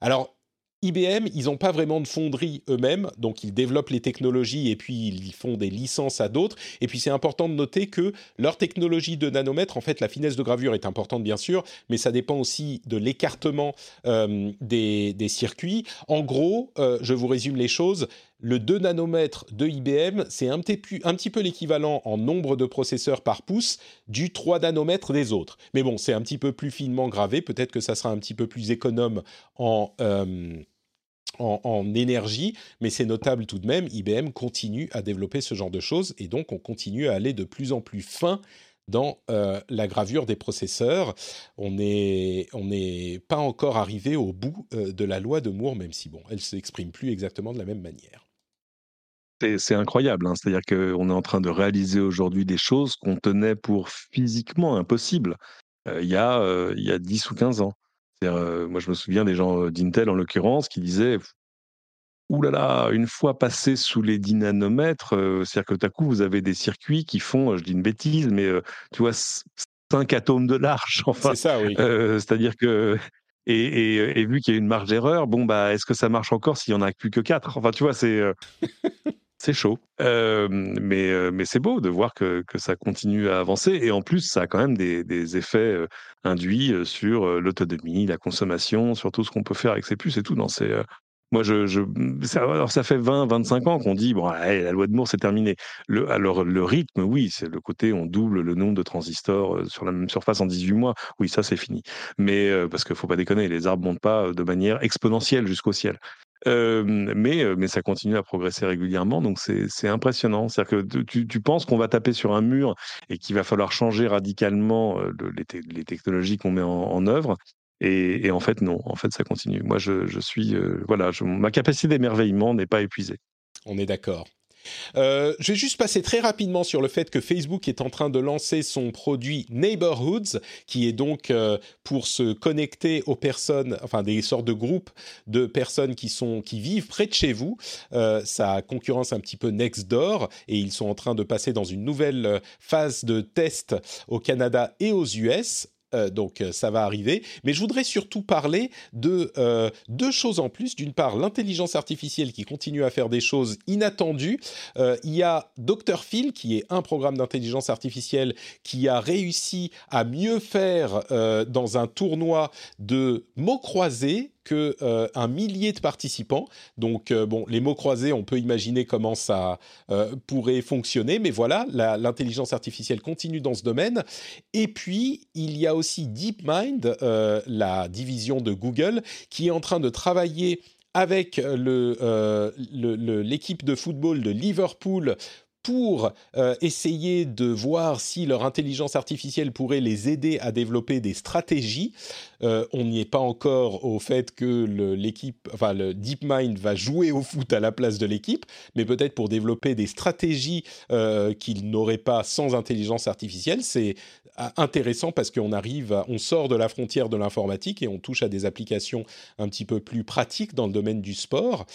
Speaker 1: Alors, IBM, ils n'ont pas vraiment de fonderie eux-mêmes, donc ils développent les technologies et puis ils font des licences à d'autres. Et puis c'est important de noter que leur technologie de nanomètre, en fait, la finesse de gravure est importante bien sûr, mais ça dépend aussi de l'écartement euh, des, circuits. En gros, euh, je vous résume les choses le 2 nanomètres de IBM, c'est un, petit peu l'équivalent en nombre de processeurs par pouce du 3 nanomètres des autres. Mais bon, c'est un petit peu plus finement gravé, peut-être que ça sera un petit peu plus économe en, euh, énergie, mais c'est notable tout de même, IBM continue à développer ce genre de choses, et donc on continue à aller de plus en plus fin dans euh, la gravure des processeurs. On n'est pas encore arrivé au bout euh, de la loi de Moore, même si bon, elle s'exprime plus exactement de la même manière.
Speaker 2: C'est incroyable, hein. c'est-à-dire qu'on est en train de réaliser aujourd'hui des choses qu'on tenait pour physiquement impossibles il y a, il y a 10 ou 15 ans. moi, je me souviens des gens d'Intel, en l'occurrence, qui disaient Ouh là là, une fois passé sous les 10 nanomètres, c'est-à-dire que tout à coup, vous avez des circuits qui font, je dis une bêtise, mais tu vois, 5 atomes de large. [LAUGHS] Enfin,
Speaker 1: c'est ça, oui.
Speaker 2: c'est-à-dire que [LAUGHS] et, vu qu'il y a une marge d'erreur, bon, bah, est-ce que ça marche encore s'il n'y en a plus que 4 Enfin, tu vois, c'est. [LAUGHS] c'est chaud. mais mais c'est beau de voir que, que, ça continue à avancer. Et en plus, ça a quand même des, des effets induits sur l'autonomie, la consommation, sur tout ce qu'on peut faire avec ces puces et tout. Non, c'est. Moi, je, ça, alors ça fait 20, 25 ans qu'on dit bon, la loi de Moore, c'est terminé. Le, alors le rythme, oui, c'est le côté on double le nombre de transistors sur la même surface en 18 mois. Oui, ça c'est fini. Mais parce qu'il faut pas déconner, les arbres montent pas de manière exponentielle jusqu'au ciel mais, mais ça continue à progresser régulièrement, donc c'est impressionnant. C'est-à-dire que tu, tu penses qu'on va taper sur un mur et qu'il va falloir changer radicalement les, les, technologies qu'on met en, œuvre. Et, et, en fait, non, en fait, ça continue. Moi, je, je suis, voilà, ma capacité d'émerveillement n'est pas épuisée.
Speaker 1: On est d'accord. Euh, je vais juste passer très rapidement sur le fait que Facebook est en train de lancer son produit Neighborhoods, qui est donc euh, pour se connecter aux personnes, enfin des sortes de groupes de personnes qui sont qui vivent près de chez vous. Euh, ça concurrence un petit peu Nextdoor et ils sont en train de passer dans une nouvelle phase de test au Canada et aux US euh, donc euh, ça va arriver. Mais je voudrais surtout parler de euh, deux choses en plus. D'une part, l'intelligence artificielle qui continue à faire des choses inattendues. il y a Dr Phil, qui est un programme d'intelligence artificielle qui a réussi à mieux faire dans un tournoi de mots croisés euh, un millier de participants. Donc euh, bon, les mots croisés, on peut imaginer comment ça euh, pourrait fonctionner, mais voilà, l'intelligence artificielle continue dans ce domaine. Et puis il y a aussi DeepMind, la division de Google, qui est en train de travailler avec l'équipe de football de Liverpool pour euh, essayer de voir si leur intelligence artificielle pourrait les aider à développer des stratégies. Euh, on n'y est pas encore au fait que l'équipe, enfin le DeepMind va jouer au foot à la place de l'équipe, mais peut-être pour développer des stratégies euh, qu'ils n'auraient pas sans intelligence artificielle. C'est intéressant parce qu'on arrive, on sort de la frontière de l'informatique et on touche à des applications un petit peu plus pratiques dans le domaine du sport.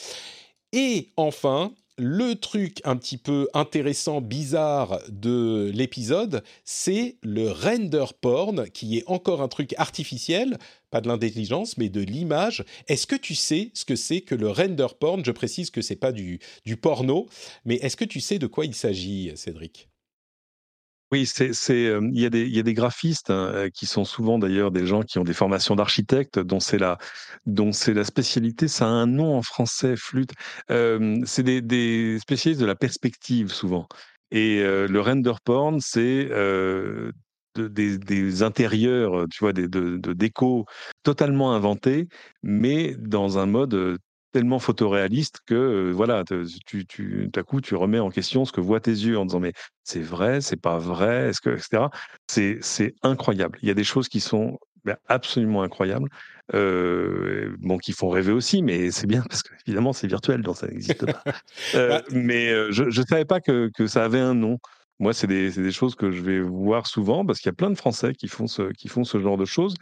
Speaker 1: Et enfin, le truc un petit peu intéressant, bizarre de l'épisode, c'est le render porn, qui est encore un truc artificiel, pas de l'intelligence, mais de l'image. Est-ce que tu sais ce que c'est que le render porn? Je précise que c'est pas du, du porno, mais est-ce que tu sais de quoi il s'agit, Cédric?
Speaker 2: Oui, c'est, c'est, il y a des, il y a des graphistes hein, qui sont souvent d'ailleurs des gens qui ont des formations d'architectes, dont c'est la, dont c'est la spécialité. Ça a un nom en français, flûte. c'est des, des, spécialistes de la perspective souvent. Et le render porn, c'est des, des, intérieurs, tu vois, des, de, de déco totalement inventés, mais dans un mode tellement photoréaliste que voilà, tu, tu, coup, tu remets en question ce que voient tes yeux en disant mais c'est vrai, c'est pas vrai, est-ce que, etc. C'est, c'est incroyable. Il y a des choses qui sont ben, absolument incroyables, bon, qui font rêver aussi, mais c'est bien parce que évidemment c'est virtuel, donc ça n'existe pas. [LAUGHS] Bah mais je ne savais pas que, que, ça avait un nom. Moi, c'est des, des, choses que je vais voir souvent parce qu'il y a plein de Français qui font ce, qui font ce genre de choses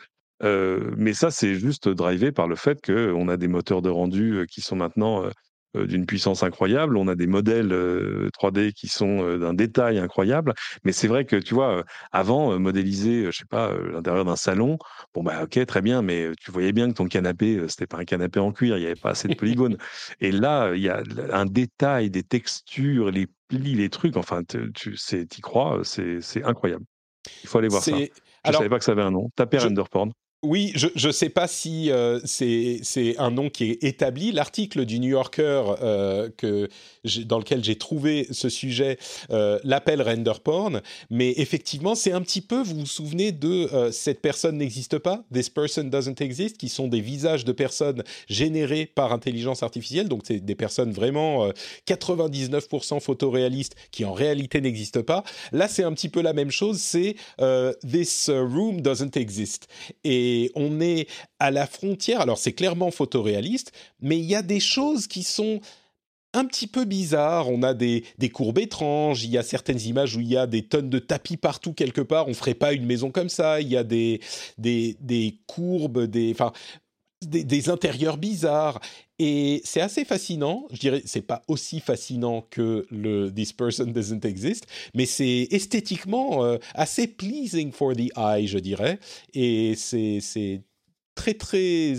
Speaker 2: mais ça, c'est juste drivé par le fait qu'on a des moteurs de rendu qui sont maintenant d'une puissance incroyable. On a des modèles 3D qui sont d'un détail incroyable. Mais c'est vrai que, tu vois, avant, modéliser, je sais pas, l'intérieur d'un salon, bon, bah, ok, très bien, mais tu voyais bien que ton canapé, c'était pas un canapé en cuir, il n'y avait pas assez de polygones. [LAUGHS] Et là, il y a un détail, des textures, les plis, les trucs, enfin, tu y crois, c'est incroyable. Il faut aller voir ça. Je ne savais pas que ça avait un nom. Tapez je... render porn.
Speaker 1: Oui, je ne sais pas si euh, c'est un nom qui est établi. L'article du New Yorker euh, que dans lequel j'ai trouvé ce sujet euh, l'appelle render porn, mais effectivement, c'est un petit peu, vous vous souvenez de cette personne n'existe pas, this person doesn't exist, qui sont des visages de personnes générés par intelligence artificielle, donc c'est des personnes vraiment 99% euh, photoréalistes qui en réalité n'existent pas. Là, c'est un petit peu la même chose, c'est this room doesn't exist. Et on est à la frontière. Alors c'est clairement photoréaliste, mais il y a des choses qui sont un petit peu bizarre. On a des, des, courbes étranges. Il y a certaines images où il y a des tonnes de tapis partout quelque part. On ferait pas une maison comme ça. Il y a des, des, des courbes, des, enfin, des, intérieurs bizarres. Et c'est assez fascinant. Je dirais, c'est pas aussi fascinant que le This Person Doesn't Exist, mais c'est esthétiquement euh, assez pleasing for the eye, je dirais. Et c'est très très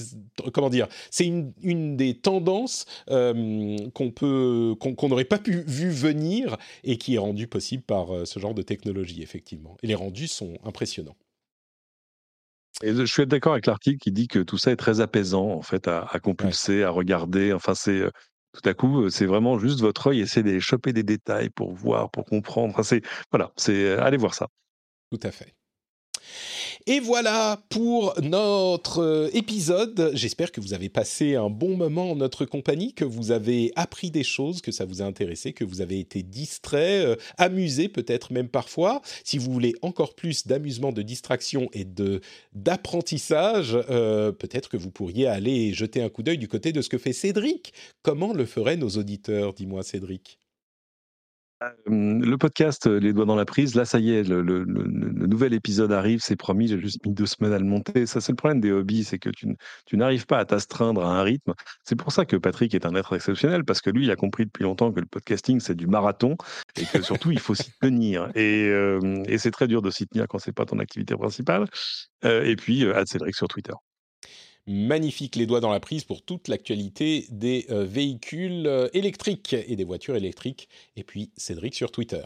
Speaker 1: comment dire c'est une, une, des tendances euh, qu'on peut qu'on n'aurait pas pu vu venir et qui est rendue possible par euh, ce genre de technologie effectivement et les rendus sont impressionnants
Speaker 2: et je suis d'accord avec l'article qui dit que tout ça est très apaisant en fait à, compulser, à regarder. Enfin, c'est euh, tout à coup, c'est vraiment juste votre œil essaie de choper des détails pour voir, pour comprendre. Enfin, c'est voilà, c'est allez voir ça.
Speaker 1: Tout à fait. Et voilà pour notre euh, épisode. J'espère que vous avez passé un bon moment en notre compagnie, que vous avez appris des choses, que ça vous a intéressé, que vous avez été distrait, euh, amusé peut-être même parfois. Si vous voulez encore plus d'amusement, de distraction et de d'apprentissage, euh, peut-être que vous pourriez aller jeter un coup d'œil du côté de ce que fait Cédric. Comment le feraient nos auditeurs? Dis-moi Cédric
Speaker 2: le podcast Les doigts dans la prise, là, ça y est, le, nouvel épisode arrive, c'est promis, j'ai juste mis deux semaines à le monter. Ça, c'est le problème des hobbies, c'est que tu, n'arrives pas à t'astreindre à un rythme. C'est pour ça que Patrick est un être exceptionnel, parce que lui, il a compris depuis longtemps que le podcasting, c'est du marathon, et que surtout, il faut s'y tenir. Et, c'est très dur de s'y tenir quand c'est pas ton activité principale. et puis, à Cédric sur Twitter
Speaker 1: magnifique les doigts dans la prise pour toute l'actualité des euh, véhicules euh, électriques et des voitures électriques. Et puis Cédric sur Twitter.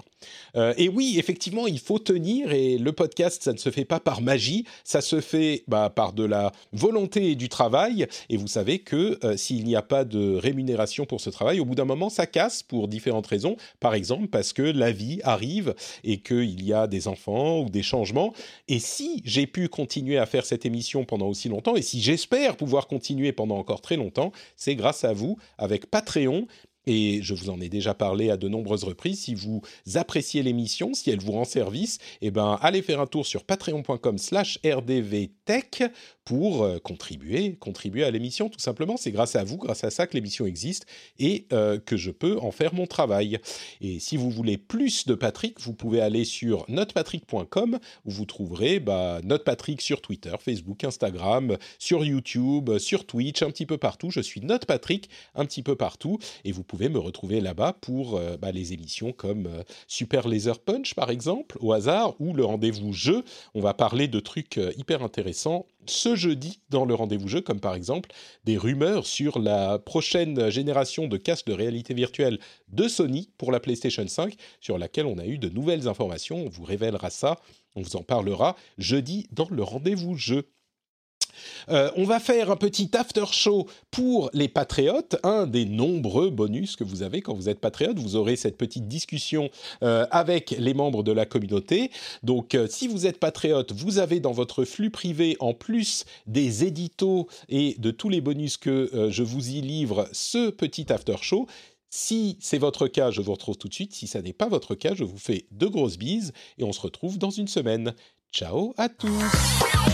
Speaker 1: Euh, et oui, effectivement, il faut tenir et le podcast, ça ne se fait pas par magie, ça se fait bah, par de la volonté et du travail. Et vous savez que s'il n'y a pas de rémunération pour ce travail, au bout d'un moment, ça casse pour différentes raisons. Par exemple, parce que la vie arrive et qu'il y a des enfants ou des changements. Et si j'ai pu continuer à faire cette émission pendant aussi longtemps, et si j'espère pouvoir continuer pendant encore très longtemps, c'est grâce à vous avec Patreon et je vous en ai déjà parlé à de nombreuses reprises. Si vous appréciez l'émission, si elle vous rend service, eh ben, allez faire un tour sur patreon.com slash rdvtech pour euh, contribuer, contribuer à l'émission tout simplement. C'est grâce à vous, grâce à ça que l'émission existe et euh, que je peux en faire mon travail. Et si vous voulez plus de Patrick, vous pouvez aller sur notepatrick.com où vous trouverez bah, Notepatrick sur Twitter, Facebook, Instagram, sur YouTube, sur Twitch, un petit peu partout. Je suis Notepatrick un petit peu partout et vous me retrouver là-bas pour euh, bah, les émissions comme Super Laser Punch par exemple, au hasard, ou le rendez-vous jeu. On va parler de trucs hyper intéressants ce jeudi dans le rendez-vous jeu, comme par exemple des rumeurs sur la prochaine génération de casques de réalité virtuelle de Sony pour la PlayStation 5, sur laquelle on a eu de nouvelles informations. On vous révélera ça, on vous en parlera jeudi dans le rendez-vous jeu. Euh, on va faire un petit after show pour les patriotes, un des nombreux bonus que vous avez quand vous êtes patriote. Vous aurez cette petite discussion euh, avec les membres de la communauté. Donc, euh, si vous êtes patriote, vous avez dans votre flux privé, en plus des éditos et de tous les bonus que je vous y livre, ce petit after show. Si c'est votre cas, je vous retrouve tout de suite. Si ça n'est pas votre cas, je vous fais de grosses bises et on se retrouve dans une semaine. Ciao à tous